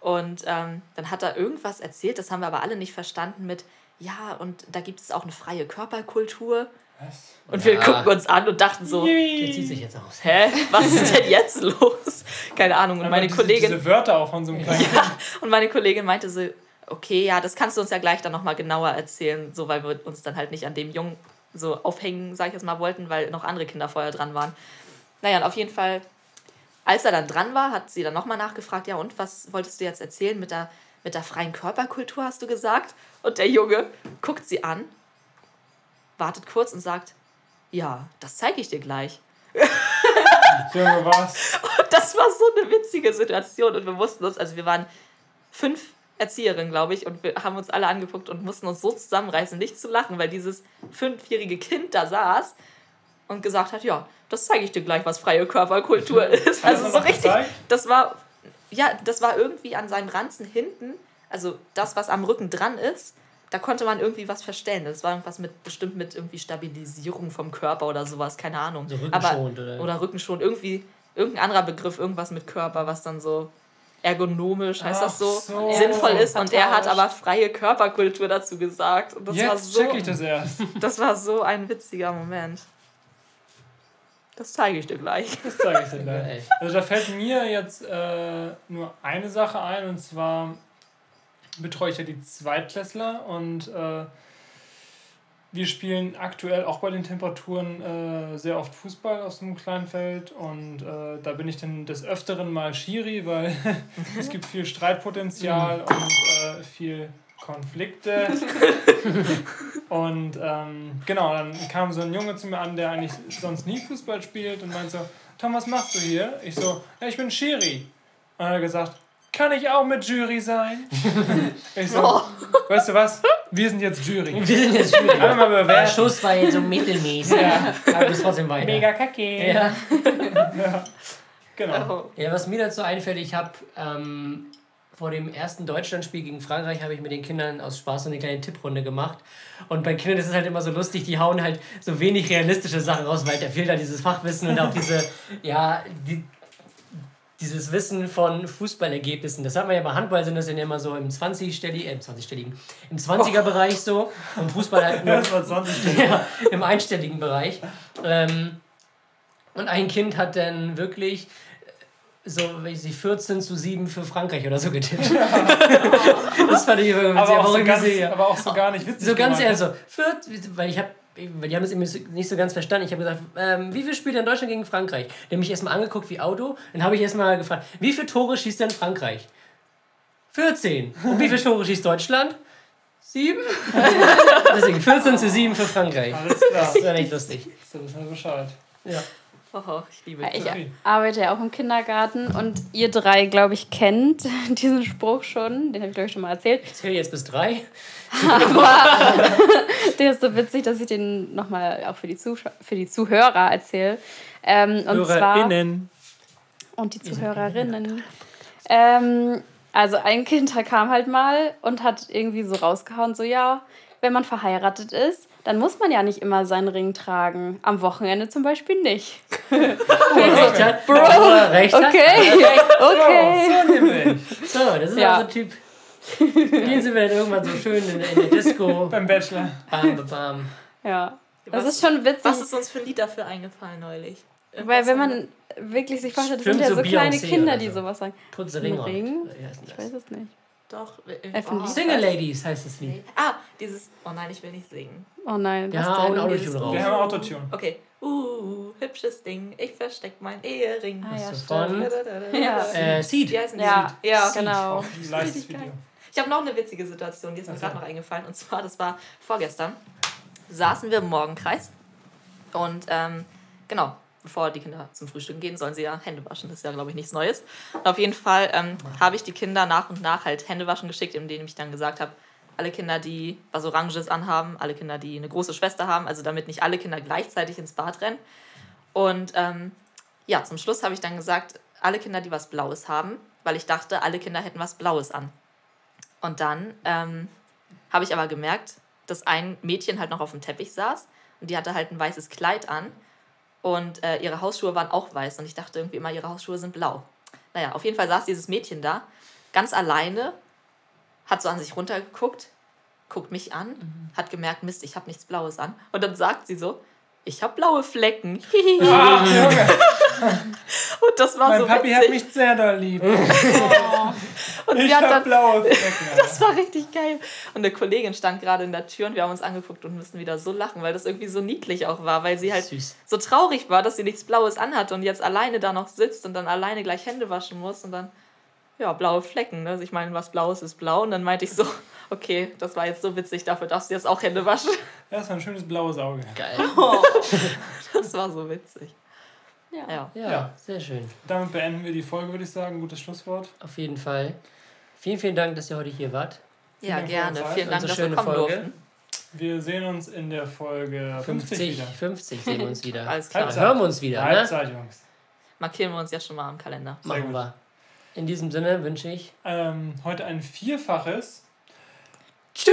Speaker 3: Und ähm, dann hat er irgendwas erzählt, das haben wir aber alle nicht verstanden mit, ja, und da gibt es auch eine freie Körperkultur.
Speaker 1: Was?
Speaker 3: Und wir
Speaker 2: Ja.
Speaker 3: gucken uns an und dachten so,
Speaker 2: Der zieht sich jetzt aus.
Speaker 3: hä, was ist denn jetzt los? Keine Ahnung. Und
Speaker 1: Aber
Speaker 3: meine
Speaker 1: diese,
Speaker 3: Kollegin,
Speaker 1: Diese Wörter auch von so einem kleinen Kind.
Speaker 3: und meine Kollegin meinte so, okay, ja, das kannst du uns ja gleich dann nochmal genauer erzählen, so weil wir uns dann halt nicht an dem Jungen so aufhängen, sag ich jetzt mal, wollten, weil noch andere Kinder vorher dran waren. Naja, und auf jeden Fall, als er dann dran war, hat sie dann nochmal nachgefragt, ja, und was wolltest du jetzt erzählen mit der, mit der freien Körperkultur, hast du gesagt? Und der Junge guckt sie an, wartet kurz und sagt, ja, das zeige ich dir gleich.
Speaker 1: Junge, was?
Speaker 3: Und das war so eine witzige Situation und wir mussten uns, also wir waren fünf Erzieherinnen, glaube ich, und wir haben uns alle angeguckt und mussten uns so zusammenreißen, nicht zu lachen, weil dieses fünfjährige Kind da saß und gesagt hat, ja, das zeige ich dir gleich, was freie Körperkultur ist. Also so richtig, das war, ja, das war irgendwie an seinem Ranzen hinten, also das, was am Rücken dran ist, da konnte man irgendwie was verstellen. Das war irgendwas mit, bestimmt mit irgendwie Stabilisierung vom Körper oder sowas, keine Ahnung.
Speaker 2: So
Speaker 3: Aber,
Speaker 2: rückenschonend, oder?
Speaker 3: oder Rückenschonend, irgendwie, irgendein anderer Begriff, irgendwas mit Körper, was dann so ergonomisch, heißt das so,
Speaker 1: Ach so.
Speaker 3: sinnvoll ist. Und er hat aber freie Körperkultur dazu gesagt. Und das war
Speaker 1: Jetzt
Speaker 3: so,
Speaker 1: check ich das erst.
Speaker 3: das war so ein witziger Moment. Das zeige ich dir gleich.
Speaker 1: Das zeige ich dir gleich. Also da fällt mir jetzt äh, nur eine Sache ein und zwar betreue ich ja die Zweitklässler und äh, wir spielen aktuell auch bei den Temperaturen äh, sehr oft Fußball aus dem kleinen Feld und äh, da bin ich dann des Öfteren mal Schiri, weil es gibt viel Streitpotenzial und äh, viel Konflikte. und ähm, genau, dann kam so ein Junge zu mir an, der eigentlich sonst nie Fußball spielt und meint so, Tom, was machst du hier? Ich so, ja, ich bin Schiri. Und dann hat er gesagt, kann ich auch mit Jury sein? Ich so,
Speaker 3: Oh.
Speaker 1: weißt du was? Wir sind jetzt Jury.
Speaker 2: Wir sind jetzt Jury.
Speaker 1: Einmal mal
Speaker 2: Der
Speaker 1: bewerten.
Speaker 2: Schuss war jetzt so mittelmäßig.
Speaker 1: Ja.
Speaker 2: Aber du bist trotzdem weiter.
Speaker 1: Mega kacke.
Speaker 2: Ja.
Speaker 1: Genau.
Speaker 3: Oh.
Speaker 2: ja, was mir dazu einfällt, ich habe ähm, vor dem ersten Deutschlandspiel gegen Frankreich habe ich mit den Kindern aus Spaß so eine kleine Tipprunde gemacht. Und bei Kindern ist es halt immer so lustig, die hauen halt so wenig realistische Sachen raus, weil da fehlt halt dieses Fachwissen und auch diese, ja, die, dieses Wissen von Fußballergebnissen. Das hat man ja bei Handball sind das ja immer so im 20-stelligen, äh, im 20-stelligen, im 20er-Bereich so. Und Fußball halt nur
Speaker 1: 20
Speaker 2: ja, im einstelligen Bereich. Ähm, und ein Kind hat dann wirklich äh, so, weiß ich, 14 zu 7 für Frankreich oder so getippt. das fand ich irgendwie
Speaker 1: aber, auch so ganz, aber auch so gar nicht witzig.
Speaker 2: so ganz ehrlich, so, viert, weil ich habe, weil die haben es irgendwie nicht so ganz verstanden. Ich habe gesagt, ähm, wie viel spielt denn Deutschland gegen Frankreich? Die haben mich erstmal angeguckt wie Auto. Dann habe ich erstmal gefragt, wie viele Tore schießt denn Frankreich? 14. Und wie viele Tore schießt Deutschland? 7? Deswegen 14 zu 7 für Frankreich.
Speaker 1: Alles klar.
Speaker 2: Das war nicht lustig.
Speaker 1: So wissen wir Bescheid.
Speaker 2: Ja.
Speaker 3: Oh, ich liebe
Speaker 4: Ja, ich
Speaker 1: Okay.
Speaker 4: arbeite ja auch im Kindergarten und ihr drei, glaube ich, kennt diesen Spruch schon. Den habe ich, glaube ich, schon mal erzählt.
Speaker 2: Ich zähle jetzt bis 3.
Speaker 4: Der ist so witzig, dass ich den nochmal auch für die, für die Zuhörer erzähle. Ähm, und zwar
Speaker 1: HörerInnen.
Speaker 4: und die Zuhörerinnen. Ähm, also ein Kind kam halt mal und hat irgendwie so rausgehauen, so ja, wenn man verheiratet ist, dann muss man ja nicht immer seinen Ring tragen. Am Wochenende zum Beispiel nicht.
Speaker 2: Recht hat. Bro. Recht hat.
Speaker 4: Okay, okay.
Speaker 1: So nämlich.
Speaker 2: So, das ist
Speaker 4: Ja.
Speaker 2: auch so ein Typ. Den sind wir dann irgendwann so schön in, in der Disco.
Speaker 1: Beim Bachelor.
Speaker 2: Bam, bam, bam.
Speaker 4: Ja, das
Speaker 3: Was-
Speaker 4: ist schon witzig.
Speaker 3: Was ist uns für ein Lied dafür eingefallen neulich?
Speaker 4: Weil wenn man wirklich sich vorstellt, das sind ja
Speaker 2: so
Speaker 4: so kleine Kinder,
Speaker 2: oder
Speaker 4: die
Speaker 2: so.
Speaker 4: sowas sagen.
Speaker 2: Putze Ring.
Speaker 4: Ring? Ich weiß es nicht.
Speaker 3: Doch. äh,
Speaker 4: Öffentlich.
Speaker 3: oh,
Speaker 2: Single? Ladies heißt das Lied.
Speaker 3: Ah, dieses. Oh nein, ich will nicht singen.
Speaker 4: Oh nein,
Speaker 2: Wir
Speaker 4: was
Speaker 2: hauen? Autotune drauf.
Speaker 1: Wir haben Autotune.
Speaker 3: Okay. Uh, hübsches Ding. Ich versteck mein Ehering.
Speaker 4: Ah, ja,
Speaker 2: von
Speaker 4: Ja.
Speaker 2: äh, Seed.
Speaker 3: Wie heißen die?
Speaker 4: Ja,
Speaker 3: ja.
Speaker 4: genau.
Speaker 1: Ein leises Video.
Speaker 3: Ich habe noch eine witzige Situation, die ist mir gerade noch eingefallen. Und zwar, das war vorgestern. Saßen wir im Morgenkreis. Und ähm, genau, bevor die Kinder zum Frühstück gehen, sollen sie ja Hände waschen. Das ist ja, glaube ich, nichts Neues. Auf jeden Fall ähm, habe ich die Kinder nach und nach halt Hände waschen geschickt, indem ich dann gesagt habe, alle Kinder, die was Oranges anhaben, alle Kinder, die eine große Schwester haben, also damit nicht alle Kinder gleichzeitig ins Bad rennen. Und ähm, ja, zum Schluss habe ich dann gesagt, alle Kinder, die was Blaues haben, weil ich dachte, alle Kinder hätten was Blaues an. Und dann ähm, habe ich aber gemerkt, dass ein Mädchen halt noch auf dem Teppich saß und die hatte halt ein weißes Kleid an und äh, ihre Hausschuhe waren auch weiß und ich dachte irgendwie immer, ihre Hausschuhe sind blau. Naja, auf jeden Fall saß dieses Mädchen da, ganz alleine, hat so an sich runtergeguckt, guckt mich an, hat gemerkt, Mist, ich habe nichts Blaues an. Und dann sagt sie so, ich habe blaue Flecken.
Speaker 1: Ah.
Speaker 3: Und das war
Speaker 1: Mein
Speaker 3: so
Speaker 1: Papi
Speaker 3: witzig.
Speaker 1: hat mich sehr doll lieb.
Speaker 3: und
Speaker 1: Ich
Speaker 3: sie hat
Speaker 1: hab
Speaker 3: dann
Speaker 1: blaue Flecken.
Speaker 3: Das war richtig geil. Und eine Kollegin stand gerade in der Tür und wir haben uns angeguckt und mussten wieder so lachen, weil das irgendwie so niedlich auch war, weil sie halt
Speaker 2: Süß.
Speaker 3: so traurig war, dass sie nichts Blaues anhat und jetzt alleine da noch sitzt und dann alleine gleich Hände waschen muss und dann, ja, blaue Flecken. Ne? Also ich meine, was Blaues ist blau. Und dann meinte ich so, okay, das war jetzt so witzig, dafür darfst du jetzt auch Hände waschen.
Speaker 1: Das war ein schönes blaues Auge.
Speaker 2: Geil.
Speaker 3: Das war so witzig.
Speaker 4: Ja.
Speaker 3: Ja.
Speaker 2: Ja,
Speaker 1: Ja.
Speaker 2: sehr schön.
Speaker 1: Damit beenden wir die Folge, würde ich sagen. Gutes Schlusswort.
Speaker 2: Auf jeden Fall. Vielen, vielen Dank, dass ihr heute hier wart.
Speaker 3: Ja,
Speaker 1: Dank
Speaker 3: gerne. Vielen Dank,
Speaker 2: Unsere
Speaker 3: dass wir
Speaker 2: schöne
Speaker 3: kommen
Speaker 2: Folge.
Speaker 3: durften.
Speaker 1: Wir sehen uns in der Folge 50,
Speaker 2: 50,
Speaker 1: wieder.
Speaker 2: 50 sehen wir uns wieder.
Speaker 3: Alles klar.
Speaker 1: Halbzeit.
Speaker 2: Hören wir uns wieder, ne?
Speaker 1: Halbzeit, Jungs.
Speaker 3: Markieren wir uns jetzt schon mal am Kalender.
Speaker 1: Sehr
Speaker 2: Machen
Speaker 1: gut.
Speaker 2: wir. In diesem Sinne wünsche ich
Speaker 1: Ähm, heute ein Vierfaches.
Speaker 2: Tschüss!